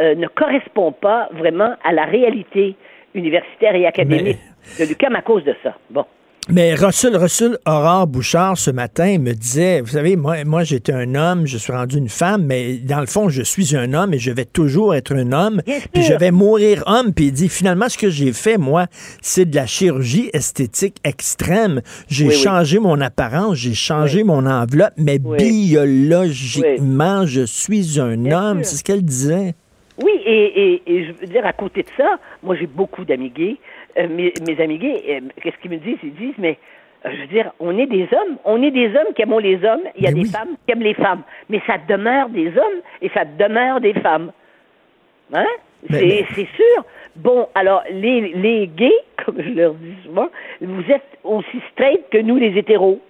euh, ne correspond pas vraiment à la réalité universitaire et académique de l'UCAM à cause de ça. Bon. Mais Russell, Russell Aurore Bouchard, ce matin, me disait, vous savez, moi, moi j'étais un homme, je suis rendu une femme, mais dans le fond, je suis un homme et je vais toujours être un homme, puis je vais mourir homme. Puis il dit, finalement, ce que j'ai fait, moi, c'est de la chirurgie esthétique extrême. J'ai Oui, oui. changé mon apparence, j'ai changé mon enveloppe, mais biologiquement, je suis un homme. C'est ce qu'elle disait. Oui, et, et, et je veux dire, à côté de ça, moi j'ai beaucoup d'amis gays. Euh, mes, mes amis gays, euh, qu'est-ce qu'ils me disent? Ils disent, mais euh, je veux dire, on est des hommes, on est des hommes qui aiment les hommes, il y a des femmes qui aiment les femmes, mais ça demeure des hommes et ça demeure des femmes. Hein? C'est sûr. Bon, alors, les, les gays, comme je leur dis souvent, vous êtes aussi straight que nous, les hétéros.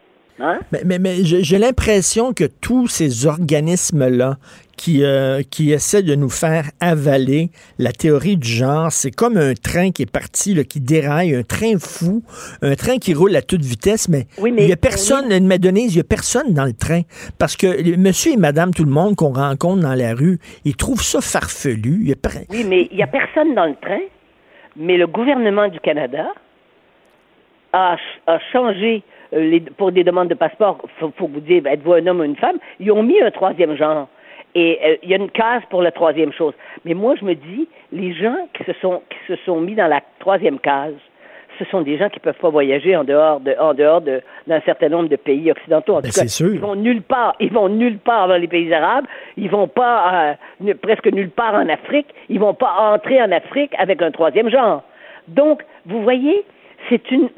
Hein? Mais, mais, mais j'ai l'impression que tous ces organismes-là qui, euh, qui essaient de nous faire avaler la théorie du genre, c'est comme un train qui est parti, là, qui déraille, un train fou, un train qui roule à toute vitesse, mais, Oui, mais il n'y a on personne, une Denise, il n'y a personne dans le train. Parce que monsieur et madame, tout le monde qu'on rencontre dans la rue, ils trouvent ça farfelu. Il y a per- Oui, mais il n'y a personne dans le train, mais le gouvernement du Canada a, ch- a changé euh, les- pour des demandes de passeport. Faut, faut vous dire, êtes-vous un homme ou une femme? Ils ont mis un troisième genre. Et euh, il y a une case pour la troisième chose. Mais moi, je me dis, les gens qui se sont, qui se sont mis dans la troisième case, ce sont des gens qui peuvent pas voyager en dehors de, en dehors de, d'un certain nombre de pays occidentaux. En Ben, tout cas, c'est sûr. ils vont nulle part. Ils vont nulle part dans les pays arabes. Ils vont pas euh, ne- presque nulle part en Afrique. Ils vont pas entrer en Afrique avec un troisième genre. Donc, vous voyez, c'est une.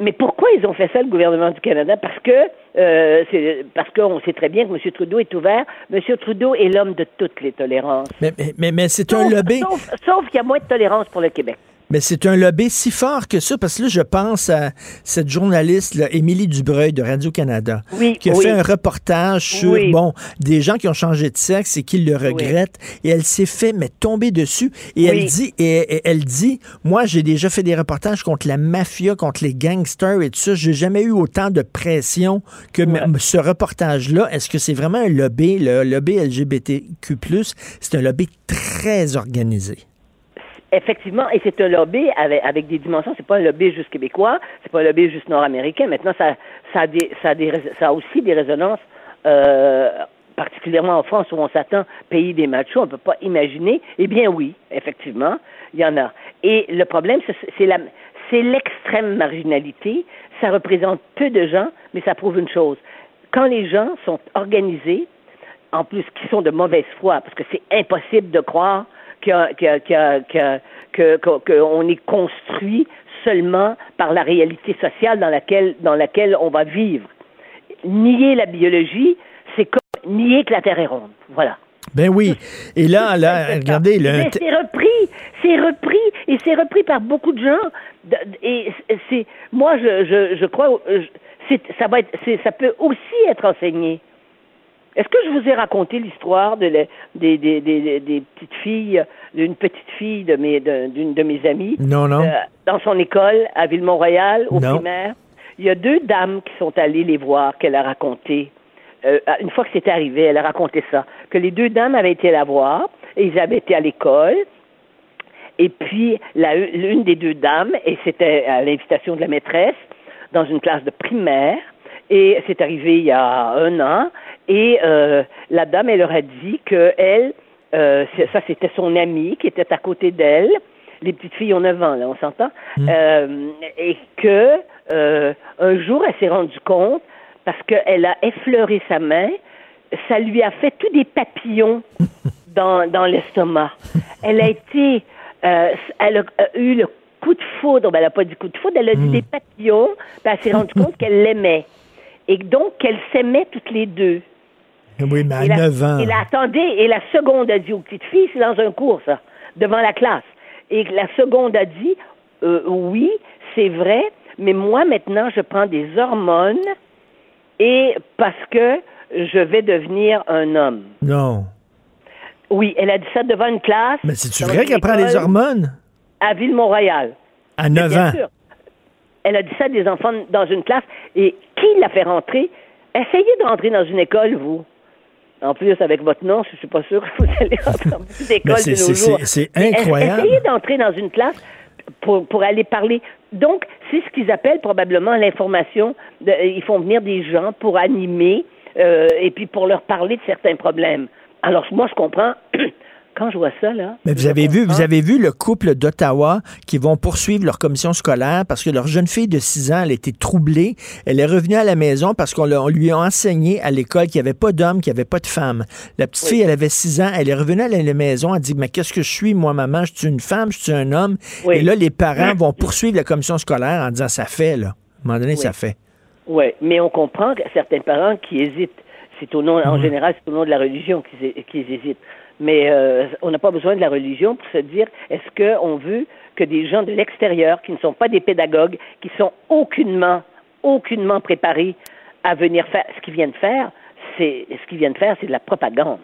Mais pourquoi ils ont fait ça, le gouvernement du Canada? Parce que euh, c'est parce qu'on sait très bien que M. Trudeau est ouvert. M. Trudeau est l'homme de toutes les tolérances. Mais, mais, mais, mais c'est un lobby. Sauf, sauf qu'il y a moins de tolérance pour le Québec. Mais c'est un lobby si fort que ça, parce que là, je pense à cette journaliste, là, Émilie Dubreuil de Radio-Canada, qui a fait un reportage sur, bon, des gens qui ont changé de sexe et qui le regrettent, et elle s'est fait, mais tomber dessus, et elle dit, et, elle dit, moi, j'ai déjà fait des reportages contre la mafia, contre les gangsters et tout ça, j'ai jamais eu autant de pression que ce reportage-là. Est-ce que c'est vraiment un lobby, le lobby LGBTQ+, c'est un lobby très organisé? Effectivement, et c'est un lobby avec, des dimensions. C'est pas un lobby juste québécois, c'est pas un lobby juste nord-américain. Maintenant, ça, a ça, ça aussi des résonances, euh, particulièrement en France où on s'attend pays des machos. On ne peut pas imaginer. Eh bien, oui, effectivement, il y en a. Et le problème, c'est l'extrême marginalité. Ça représente peu de gens, mais ça prouve une chose. Quand les gens sont organisés, en plus qui sont de mauvaise foi, parce que c'est impossible de croire qu'on est construit seulement par la réalité sociale dans laquelle, dans laquelle on va vivre. Nier la biologie, c'est comme nier que la Terre est ronde. Voilà. Ben oui. Et là, là, regardez. C'est repris, c'est repris, et c'est repris par beaucoup de gens. Et c'est, moi, je, je, je crois, ça va être, ça peut aussi être enseigné. Est-ce que je vous ai raconté l'histoire de des, des, des, des, petites filles, d'une petite fille de mes, d'une de, mes amies? Non, non. Euh, dans son école à Villemont-Royal, au primaire? Il y a deux dames qui sont allées les voir, qu'elle a raconté. Euh, une fois que c'était arrivé, elle a raconté ça. Que les deux dames avaient été la voir, et ils avaient été à l'école. Et puis, l'une des deux dames, et c'était à l'invitation de la maîtresse, dans une classe de primaire, et c'est arrivé il y a un an, et euh, la dame, elle leur a dit que elle, euh, ça c'était son amie qui était à côté d'elle. Les petites filles ont 9 ans, là, on s'entend. Mm. Euh, et que un jour, elle s'est rendue compte, parce qu'elle a effleuré sa main, ça lui a fait tous des papillons dans, dans l'estomac. Elle a été, elle a eu le coup de foudre, ben, elle n'a pas dit coup de foudre, elle a dit mm. des papillons, puis elle s'est rendue compte qu'elle l'aimait. Et donc, qu'elles s'aimaient toutes les deux. Oui, mais à 9 ans. Et la, attendez, et la seconde a dit aux petites filles, c'est dans un cours, ça, devant la classe. Et la seconde a dit, euh, oui, c'est vrai, mais moi, maintenant, je prends des hormones et parce que je vais devenir un homme. Non. Oui, elle a dit ça devant une classe. Mais c'est-tu vrai qu'elle prend des hormones? À Ville-Mont-Royal. À 9 ans. Elle a dit ça à des enfants dans une classe. Et qui l'a fait rentrer? Essayez de rentrer dans une école, vous. En plus, avec votre nom, je suis pas sûr que vous allez rentrer dans une école de nos jours. C'est incroyable. Essayez d'entrer dans une classe pour, pour aller parler. Donc, c'est ce qu'ils appellent probablement l'information. Ils font venir des gens pour animer euh, et puis pour leur parler de certains problèmes. Alors, moi, je comprends quand je vois ça, là. Mais vous avez vu, vous avez vu le couple d'Ottawa qui vont poursuivre leur commission scolaire parce que leur jeune fille de 6 ans, elle était troublée. Elle est revenue à la maison parce qu'on lui a enseigné à l'école qu'il n'y avait pas d'homme, qu'il n'y avait pas de femme. La petite fille, elle avait 6 ans, elle est revenue à la maison, elle dit, mais qu'est-ce que je suis, moi, maman? Je suis une femme, je suis un homme. Et là, les parents vont poursuivre la commission scolaire en disant, ça fait, là. À un moment donné, ça fait. Oui, mais on comprend que certains parents qui hésitent. C'est au nom, en mhm. général, c'est au nom de la religion qu'ils hésitent. Mais euh, on n'a pas besoin de la religion pour se dire est-ce qu'on veut que des gens de l'extérieur, qui ne sont pas des pédagogues, qui sont aucunement, aucunement préparés à venir faire ce qu'ils viennent faire, c'est ce qu'ils viennent faire, c'est de la propagande.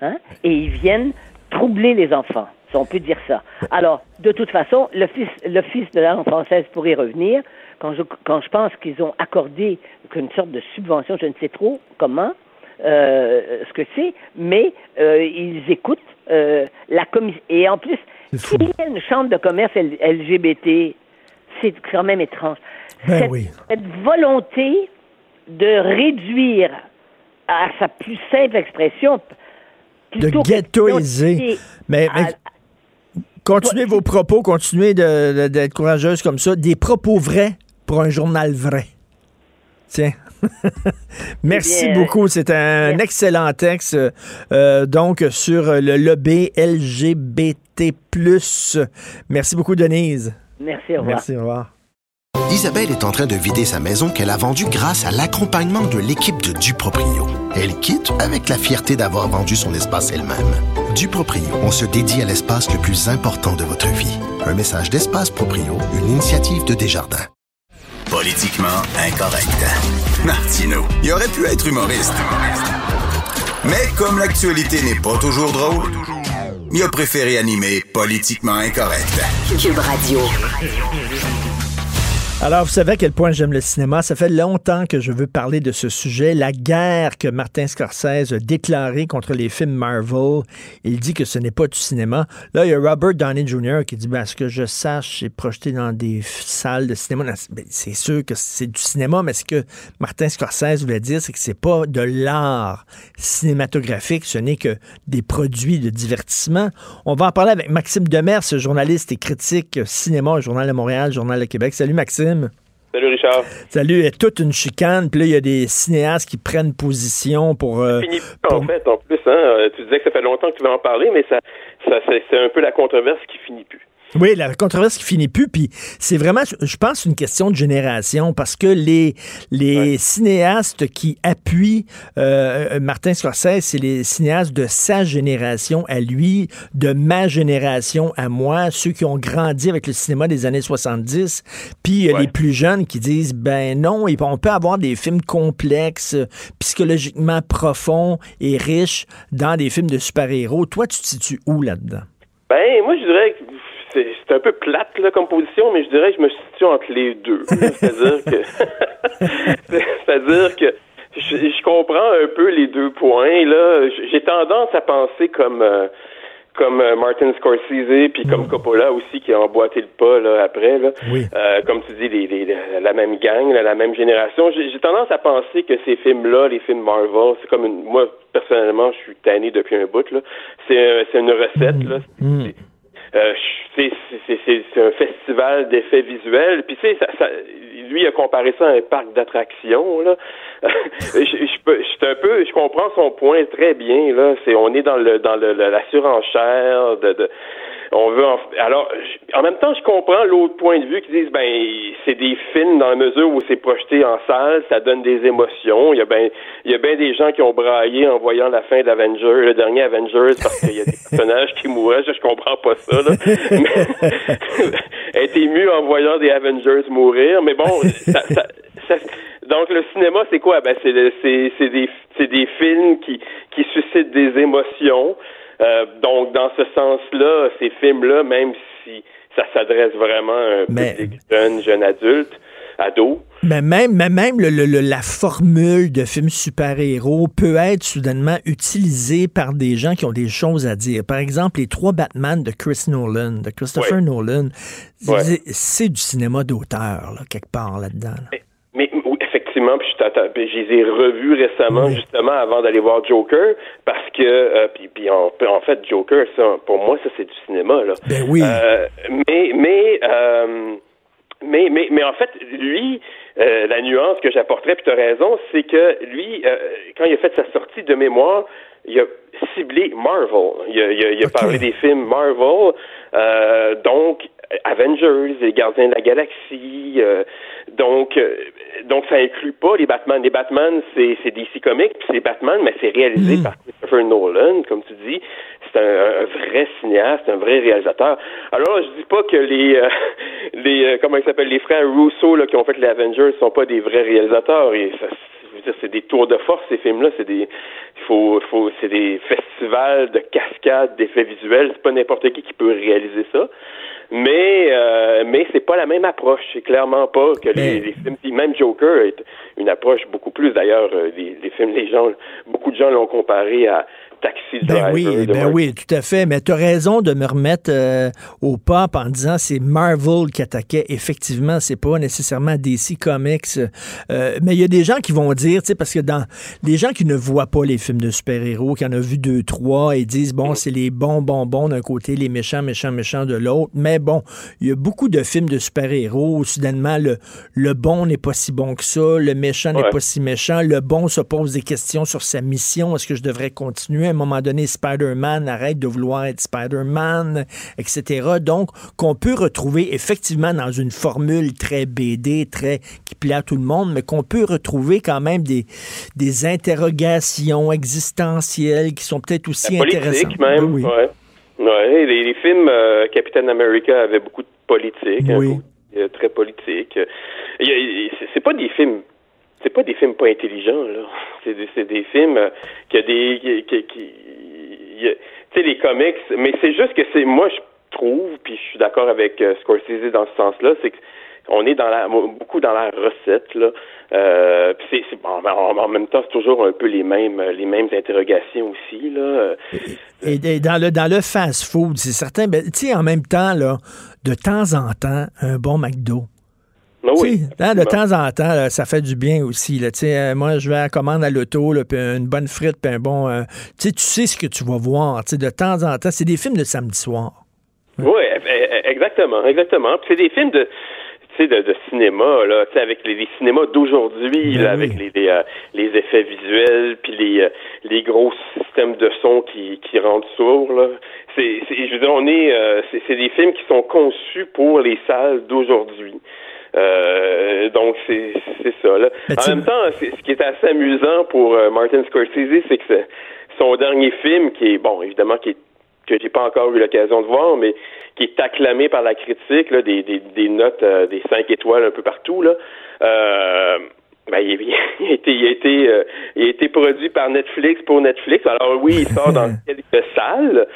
Hein? Et ils viennent troubler les enfants, si on peut dire ça. Alors, de toute façon, l'Office de la langue française pourrait revenir. Quand je, quand je pense qu'ils ont accordé une sorte de subvention, je ne sais trop comment, ce que c'est, mais euh, ils écoutent euh, la commission. Et en plus, s'il y a une chambre de commerce LGBT, c'est quand même étrange. Ben cette, volonté de réduire à sa plus simple expression, de ghettoiser. Mais, continuez vos propos, continuez d'être courageuse comme ça. Des propos vrais pour un journal vrai. Tiens. Merci beaucoup. C'est un excellent texte, euh, donc, sur le lobby LGBT. Merci beaucoup, Denise. Merci, au revoir. Merci, au revoir. Isabelle est en train de vider sa maison qu'elle a vendue grâce à l'accompagnement de l'équipe de Duproprio. Elle quitte avec la fierté d'avoir vendu son espace elle-même. Du Proprio, on se dédie à l'espace le plus important de votre vie. Un message d'Espace Proprio, une initiative de Desjardins. Politiquement incorrect. Martino, il aurait pu être humoriste. Mais comme l'actualité n'est pas toujours drôle, il a préféré animer Politiquement incorrect. Cube Radio. Alors, vous savez à quel point j'aime le cinéma. Ça fait longtemps que je veux parler de ce sujet, la guerre que Martin Scorsese a déclarée contre les films Marvel. Il dit que ce n'est pas du cinéma. Là, il y a Robert Downey Jr. qui dit, ben, ce que je sache, c'est projeté dans des salles de cinéma. Ben, c'est sûr que c'est du cinéma, mais ce que Martin Scorsese voulait dire, c'est que c'est pas de l'art cinématographique, ce n'est que des produits de divertissement. On va en parler avec Maxime Demers, journaliste et critique cinéma au Journal de Montréal, Journal de Québec. Salut Maxime. Salut Richard. Salut, a toute une chicane, puis là, il y a des cinéastes qui prennent position pour... Euh, fini en fait, en plus, hein, tu disais que ça fait longtemps que tu veux en parler, mais ça, ça c'est un peu la controverse qui finit plus. Oui, la controverse qui finit plus, puis c'est vraiment, je pense, une question de génération, parce que les, les cinéastes qui appuient euh, Martin Scorsese, c'est les cinéastes de sa génération à lui, de ma génération à moi, ceux qui ont grandi avec le cinéma des années 70, puis euh, les plus jeunes qui disent, ben non, on peut avoir des films complexes, psychologiquement profonds et riches dans des films de super-héros. Toi, tu te situes où là-dedans? Ben, moi, je dirais que c'est un peu plate là, comme position, mais je dirais que je me situe entre les deux. C'est-à-dire que c'est-à-dire que je, comprends un peu les deux points. Là, j'ai tendance à penser comme euh, comme euh, Martin Scorsese puis comme mm. Coppola aussi qui a emboîté le pas là après là. Euh, comme tu dis les, les, la même gang, la même génération. J'ai tendance à penser que ces films là, les films Marvel, c'est comme une moi personnellement, je suis tanné depuis un bout là. C'est c'est une recette là. Mm. Euh, c'est un festival d'effets visuels. Puis tu sais, ça, ça, lui a comparé ça à un parc d'attractions. Là, je, je, un peu, je comprends son point très bien. Là, c'est on est dans le dans le, la surenchère de, de on veut alors en même temps je comprends l'autre point de vue qui disent ben c'est des films dans la mesure où c'est projeté en salle ça donne des émotions. Il y a ben il y a bien des gens qui ont braillé en voyant la fin d'Avengers le dernier Avengers parce qu'il y a des personnages qui mouraient. Je, comprends pas ça là. Être ému en voyant des Avengers mourir. Mais bon ça, ça, donc le cinéma c'est quoi? Ben c'est c'est c'est des c'est des films qui qui suscitent des émotions euh, donc, dans ce sens-là, ces films-là, même si ça s'adresse vraiment à un public jeune, jeune adulte, ado. Mais même, mais même le, la formule de film super-héros peut être soudainement utilisée par des gens qui ont des choses à dire. Par exemple, les trois Batman de Chris Nolan, de Christopher Nolan, c'est du cinéma d'auteur, quelque part là-dedans. Mais, effectivement, puis je, je les ai revus récemment, justement, avant d'aller voir Joker, parce que, euh, puis, puis en, en, fait, Joker, ça, pour moi, ça, c'est du cinéma, là. Ben oui. Euh, mais, mais, euh, mais, mais, mais, en fait, lui, euh, la nuance que j'apporterais, puis tu as raison, c'est que lui, euh, quand il a fait sa sortie de mémoire, il a ciblé Marvel. Il a, il a, il a parlé des films Marvel, donc Avengers, les Gardiens de la Galaxie, donc, euh, donc ça inclut pas les Batman. Les Batman, c'est, c'est DC Comics, puis c'est Batman, mais c'est réalisé hmm. par Christopher Nolan, comme tu dis. C'est un, vrai cinéaste, un vrai réalisateur. Alors, je dis pas que les, euh, les euh, comment ils s'appellent, les frères Russo là, qui ont fait les Avengers sont pas des vrais réalisateurs. Et ça, je veux dire, c'est des tours de force ces films-là. C'est des, faut, faut, c'est des festivals de cascades, d'effets visuels. C'est pas n'importe qui qui peut réaliser ça mais euh, mais c'est pas la même approche. C'est clairement pas que les, les, films. Même Joker est une approche beaucoup plus. D'ailleurs, euh, les, les, films, les gens, beaucoup de gens l'ont comparé à Taxi ben oui, ben oui, tout à fait. Mais tu as raison de me remettre euh, au pop en disant c'est Marvel qui attaquait. Effectivement, c'est pas nécessairement DC Comics. Euh, mais il y a des gens qui vont dire, tu sais, parce que dans les gens qui ne voient pas les films de super-héros, qui en ont vu deux, trois, et disent bon, c'est les bons bonbons d'un côté, les méchants, méchants, méchants de l'autre. Mais bon, il y a beaucoup de films de super-héros où soudainement le, le bon n'est pas si bon que ça, le méchant n'est pas si méchant, le bon se pose des questions sur sa mission, est-ce que je devrais continuer un moment donné, Spider-Man arrête de vouloir être Spider-Man, etc. Donc, qu'on peut retrouver effectivement dans une formule très BD, très qui plaît à tout le monde, mais qu'on peut retrouver quand même des, des interrogations existentielles qui sont peut-être aussi intéressantes. même, oui. ouais. Ouais, les, les films euh, Captain America avaient beaucoup de politique, oui. un très politique. C'est pas des films c'est pas des films pas intelligents là. C'est des, films euh, qui a des tu sais les comics, mais c'est juste que c'est moi je trouve puis je suis d'accord avec euh, Scorsese dans ce sens-là, c'est que on est dans la beaucoup dans la recette là. Euh, c'est, en, en, même temps c'est toujours un peu les mêmes les mêmes interrogations aussi là. Et, et dans le dans le fast-food, c'est certain. Ben, tu sais en même temps là, de temps en temps, un bon McDo. Ben oui. Hein, de temps en temps, là, ça fait du bien aussi. Là, euh, moi, je vais à la commande à l'auto, une bonne frite, puis un bon... Euh, tu sais ce que tu vas voir. De temps en temps, c'est des films de samedi soir. Oui, exactement, exactement. Puis c'est des films de... De, de cinéma là, avec les, les cinémas d'aujourd'hui, Ben avec les les, euh, les, effets visuels, puis les euh, les gros systèmes de son qui qui rendent sourds là. C'est, je veux dire, on est, euh, c'est des films qui sont conçus pour les salles d'aujourd'hui. Euh, donc c'est c'est ça. Là. En même temps, ce qui est assez amusant pour euh, Martin Scorsese, c'est que son dernier film, qui est bon, évidemment, qui est que j'ai pas encore eu l'occasion de voir, mais qui est acclamé par la critique, là, des, des, des notes, euh, des cinq étoiles un peu partout, là. Euh, ben, il, il, a été, il, a été, euh, il a été produit par Netflix pour Netflix. Alors oui, il sort dans quelques salles,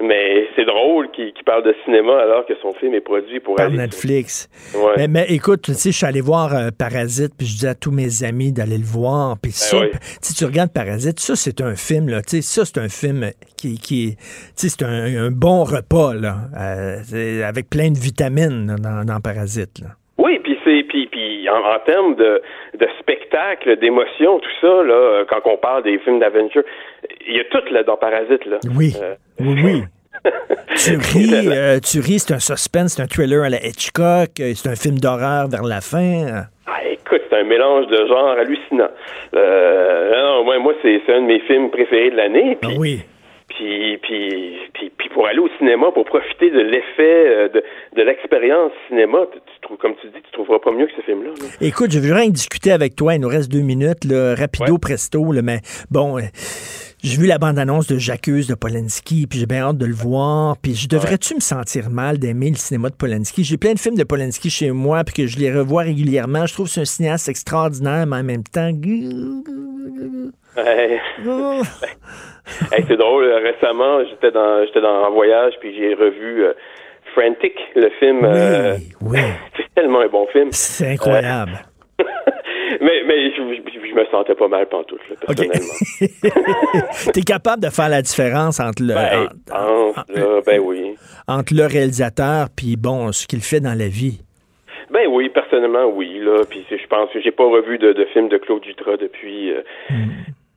mais c'est drôle qu'il parle de cinéma alors que son film est produit pour Par aller Netflix. Ouais. Mais, mais écoute, tu sais, je suis allé voir euh, Parasite, puis je dis à tous mes amis d'aller le voir. Puis ça, oui. si tu regardes Parasite, ça, c'est un film, là. Tu sais, ça, c'est un film qui, qui tu sais, c'est un, un bon repas, là. euh, avec plein de vitamines là, dans, dans Parasite, là. Puis en, en termes de, de spectacle, d'émotion, tout ça là, quand on parle des films d'Aventure, il y a tout là dans Parasite là. Oui, Euh, oui, oui. tu ris, euh, tu ris, c'est un suspense, c'est un thriller à la Hitchcock, euh, c'est un film d'horreur vers la fin. Ah, écoute, c'est un mélange de genres hallucinant. Euh, non, moi, moi c'est un de mes films préférés de l'année. Puis, oui. Puis, puis, puis, puis pour aller au cinéma, pour profiter de l'effet, euh, de, de l'expérience cinéma, tu, tu trouves, comme tu dis, tu trouveras pas mieux que ce film-là. là. Écoute, je veux rien que discuter avec toi. Il nous reste deux minutes, là, rapido presto, là, mais bon, euh, j'ai vu la bande-annonce de J'accuse de Polanski, puis j'ai bien hâte de le voir. Puis je devrais-tu me sentir mal d'aimer le cinéma de Polanski? J'ai plein de films de Polanski chez moi, puis que je les revois régulièrement. Je trouve que c'est un cinéaste extraordinaire, mais en même temps... Ouais. Oh. Hey, c'est drôle. euh, Récemment, j'étais dans, j'étais dans un voyage, puis j'ai revu euh, Frantic, le film. euh, c'est tellement un bon film. C'est incroyable. mais mais je, je, je me sentais pas mal pantoute, là, personnellement. T'es capable de faire la différence entre le, Ben, en- pense, là, ben oui. entre le réalisateur puis bon, ce qu'il fait dans la vie? Ben oui, personnellement, oui. Là, puis je pense que j'ai pas revu de, de film de Claude Dutra depuis euh,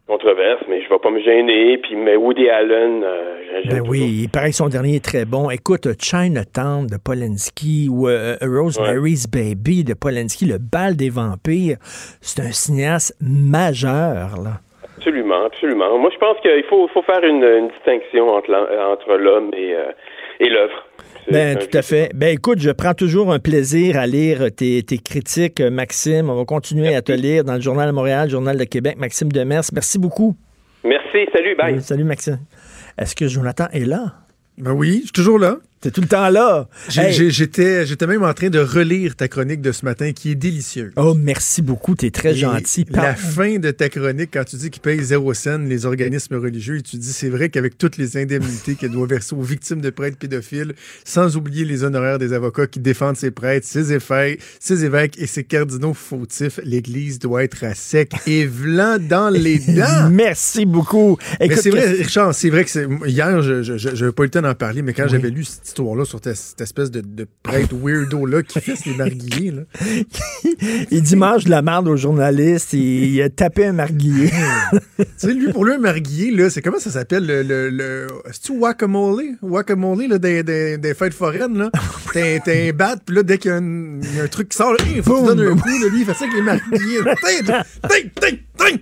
Controverse, mais je vais pas me gêner. Puis mais Woody Allen, euh, Ben oui, il paraît que son dernier est très bon. Écoute, Chinatown de Polanski ou euh, Rosemary's Baby de Polanski, Le bal des vampires, c'est un cinéaste majeur, là. Absolument, absolument. Moi, je pense qu'il faut, faut faire une, une distinction entre l'homme et, euh, et l'œuvre. Ben, tout à fait. Ben, écoute, je prends toujours un plaisir à lire tes, tes critiques, euh, Maxime. On va continuer à te lire dans le Journal de Montréal, Journal de Québec. Maxime Demers, merci beaucoup. Merci, salut, bye. Oui, salut, Maxime. Est-ce que Jonathan est là? Ben oui, je suis toujours là. T'es tout le temps là. Hey. J'étais j'étais même en train de relire ta chronique de ce matin qui est délicieuse. Oh, merci beaucoup. T'es très Et gentil. La fin de ta chronique, quand tu dis qu'ils payent zéro scène, les organismes religieux, et tu dis c'est vrai qu'avec toutes les indemnités qu'elle doit verser aux victimes de prêtres pédophiles, sans oublier les honoraires des avocats qui défendent ces prêtres, ces évêques, ces évêques et ces cardinaux fautifs, l'Église doit être à sec et vlant dans les dents. Merci beaucoup. Mais c'est vrai, Richard, c'est vrai que hier, je n'avais pas eu le temps d'en parler, mais quand j'avais lu cette histoire-là sur cette espèce de, de prêtre weirdo-là qui fesse les marguilliers, là. il dit mange de la merde aux journalistes. Il, il a tapé un marguillier. tu sais, lui, pour lui, un marguillier, là, c'est comment ça s'appelle le. le, le C'est-tu Wakamole? Wakamole, là, des, des, des fêtes foraines, là. T'as un bat, puis là, dès qu'il y, a un il y a un truc qui sort, il faut que tu donnes un coup, là, lui, il fait ça avec les marguilliers. Ting, ting, ting, ting.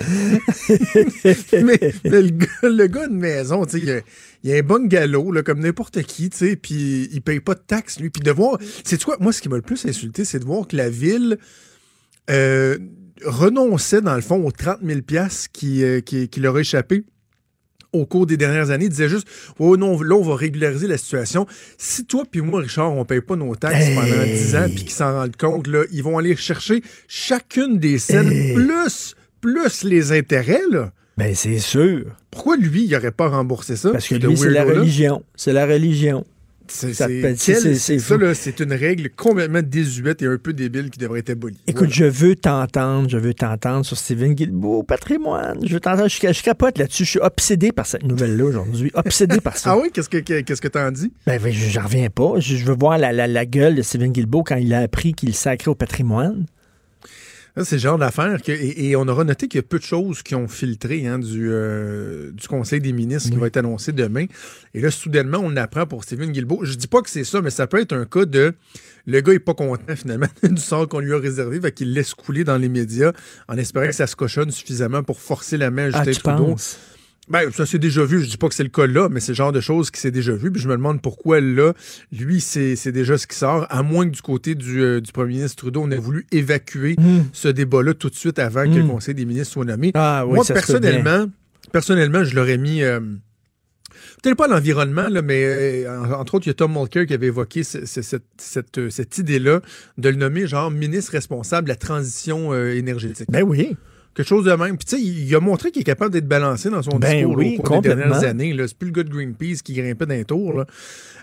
mais, mais le, gars, le gars de maison, tu sais, il a, il a un bungalow, là, comme n'importe qui, tu sais, puis il paye pas de taxes, lui. Puis de voir, c'est quoi, moi, ce qui m'a le plus insulté, c'est de voir que la ville euh, renonçait, dans le fond, aux 30 000 qui, euh, qui, qui leur échappé au cours des dernières années, il disait juste Oh non, là, on va régulariser la situation. Si toi puis moi, Richard, on paye pas nos taxes pendant 10 ans puis qu'ils s'en rendent compte, là, ils vont aller chercher chacune des scènes plus, plus les intérêts, là. Ben, c'est sûr. Pourquoi lui, il n'aurait pas remboursé ça? Parce que lui, c'est la religion. C'est la religion. C'est Ça c'est- une règle complètement désuète et un peu débile qui devrait être abolie. Écoute, je veux t'entendre, je veux t'entendre sur Steven Guilbeault, patrimoine. Je veux t'entendre, je, je capote là-dessus. Je suis obsédé par cette nouvelle-là aujourd'hui. Obsédé par ça. Ah oui? Qu'est-ce que qu'est-ce que t'en dis? Ben, ben, j'en reviens pas. Je, je veux voir la, la- la gueule de Steven Guilbeault quand il a appris qu'il sacrait au patrimoine. C'est le genre d'affaire que. Et, et on aura noté qu'il y a peu de choses qui ont filtré hein, du, euh, du Conseil des ministres qui va être annoncé demain. Et là, soudainement, on apprend pour Stephen Guilbeault. Je dis pas que c'est ça, mais ça peut être un cas de. Le gars est pas content finalement du sort qu'on lui a réservé, fait qu'il laisse couler dans les médias en espérant que ça se cochonne suffisamment pour forcer la main à Ah, Justin tu Trudeau. penses? Ben, ça c'est déjà vu. Je dis pas que c'est le cas là, mais c'est le genre de choses qui s'est déjà vu. Puis je me demande pourquoi là, lui, c'est déjà ce qui sort. À moins que du côté du, euh, du premier ministre Trudeau, on ait voulu évacuer ce débat-là tout de suite avant que le Conseil des ministres soit nommé. Hmm. Ah oui, Moi, personnellement, personnellement, je l'aurais mis. euh, Peut-être pas l'environnement, mais euh, en- entre autres, il y a Tom Mulcair qui avait évoqué ce- ce- cette, cette, cette idée-là de le nommer genre ministre responsable de la transition énergétique. Ben oui. Quelque chose de même. Puis tu sais, il a montré qu'il est capable d'être balancé dans son Ben discours là, oui, au cours des dernières années. C'est plus le gars de Greenpeace qui grimpait d'un tour. là.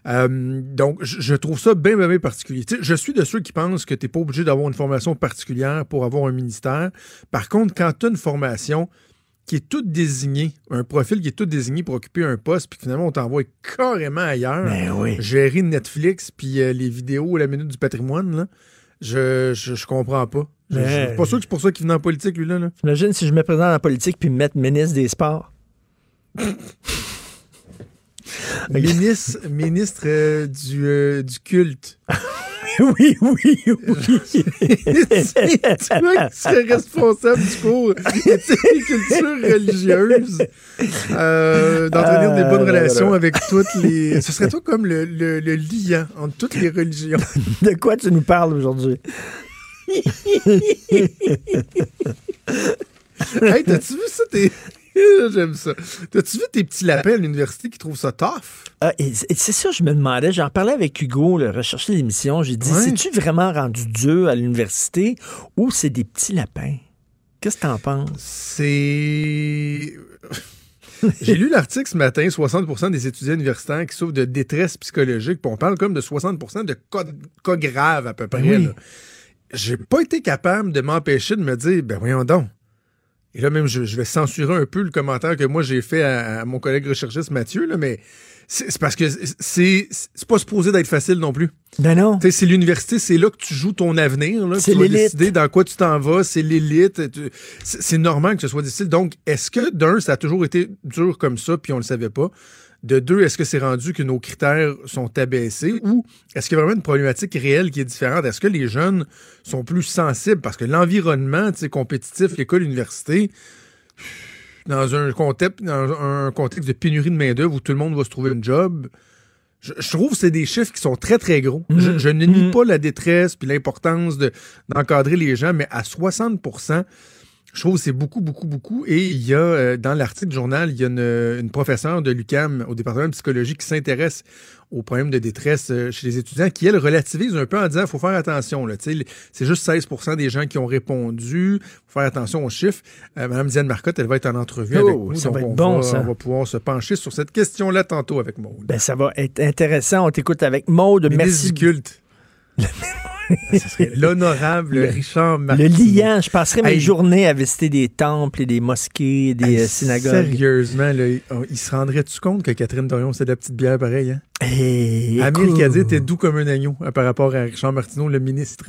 Euh, donc, je trouve ça bien, bien, bien particulier. Je suis de ceux qui pensent que tu n'es pas obligé d'avoir une formation particulière pour avoir un ministère. Par contre, quand tu as une formation qui est toute désignée, un profil qui est tout désigné pour occuper un poste, puis finalement, on t'envoie carrément ailleurs, Ben oui. gérer Netflix, puis euh, les vidéos, la minute du patrimoine, là, je, je, je comprends pas. Je, je suis pas sûr que c'est pour ça qu'il venait en politique, lui, là. Imagine si je me présente la politique puis me mettre ministre des Sports. Ministre, ministre euh, du, euh, du culte. oui, oui, oui. tu vois qui serait responsable du cours éthique et culture religieuse, euh, d'entretenir des Ah, bonnes là, relations avec toutes les... Ce serait toi comme le, le, le liant entre toutes les religions. De quoi tu nous parles aujourd'hui? hey, t'as-tu vu ça? T'es... J'aime ça. T'as-tu vu tes petits lapins à l'université qui trouvent ça tough? Ah, c'est ça, je me demandais. J'en parlais avec Hugo, le recherché l'émission. J'ai dit, Ouais. c'est-tu vraiment rendu dur à l'université ou c'est des petits lapins? Qu'est-ce que t'en penses? C'est. J'ai lu l'article ce matin, 60% des étudiants universitaires qui souffrent de détresse psychologique, puis on parle comme de 60% de cas, cas graves à peu près. Oui. J'ai pas été capable de m'empêcher de me dire, ben voyons donc. Et là, même, je, je vais censurer un peu le commentaire que moi j'ai fait à, à mon collègue recherchiste Mathieu, là, mais c'est parce que c'est pas supposé d'être facile non plus. Ben non. Tu sais, c'est l'université, c'est là que tu joues ton avenir. là. C'est Tu vas l'élite. décider dans quoi tu t'en vas. C'est l'élite. C'est normal que ce soit difficile. Donc, est-ce que, d'un, ça a toujours été dur comme ça, puis on le savait pas? De deux, est-ce que c'est rendu que nos critères sont abaissés? Ou est-ce qu'il y a vraiment une problématique réelle qui est différente? Est-ce que les jeunes sont plus sensibles? Parce que l'environnement compétitif, l'école, l'université, dans un contexte, dans un contexte de pénurie de main-d'œuvre où tout le monde va se trouver un job, je, je trouve que c'est des chiffres qui sont très, très gros. Je, je ne nie pas la détresse puis l'importance de- d'encadrer les gens, mais à 60 je trouve que c'est beaucoup, beaucoup, beaucoup. Et il y a, euh, dans l'article du journal, il y a une, une professeure de l'UCAM au département de psychologie qui s'intéresse aux problèmes de détresse euh, chez les étudiants, qui, elle, relativise un peu en disant, il faut faire attention. là. C'est juste 16% des gens qui ont répondu. faut faire attention aux chiffres. Euh, Madame Diane Marcotte, elle va être en entrevue Oh, avec nous. ça donc va être on bon, va, ça. on va pouvoir se pencher sur cette question-là tantôt avec Maud. Ben, ça va être intéressant. On t'écoute avec Maude. Merci. culte. L'honorable Richard Le Martineau. liant, je passerai mes Hey. journées à visiter des temples et des mosquées, des Hey, euh, synagogues. Sérieusement, là, il- se rendrait-tu compte que Catherine Dorion, c'est de la petite bière pareille? Hein? Hey, Amir. Kadir était doux comme un agneau euh, par rapport à Richard Martineau, le ministre.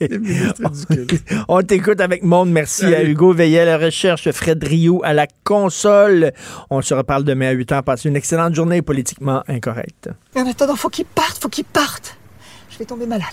Le ministre du culte. On t'écoute avec Monde. Merci Salut. à Hugo Veillet à la recherche, Fred Rio à la console. On se reparle demain à 8 h. Passez une excellente journée politiquement incorrecte. En attendant, faut qu'il parte, faut qu'il parte. Je vais tomber malade.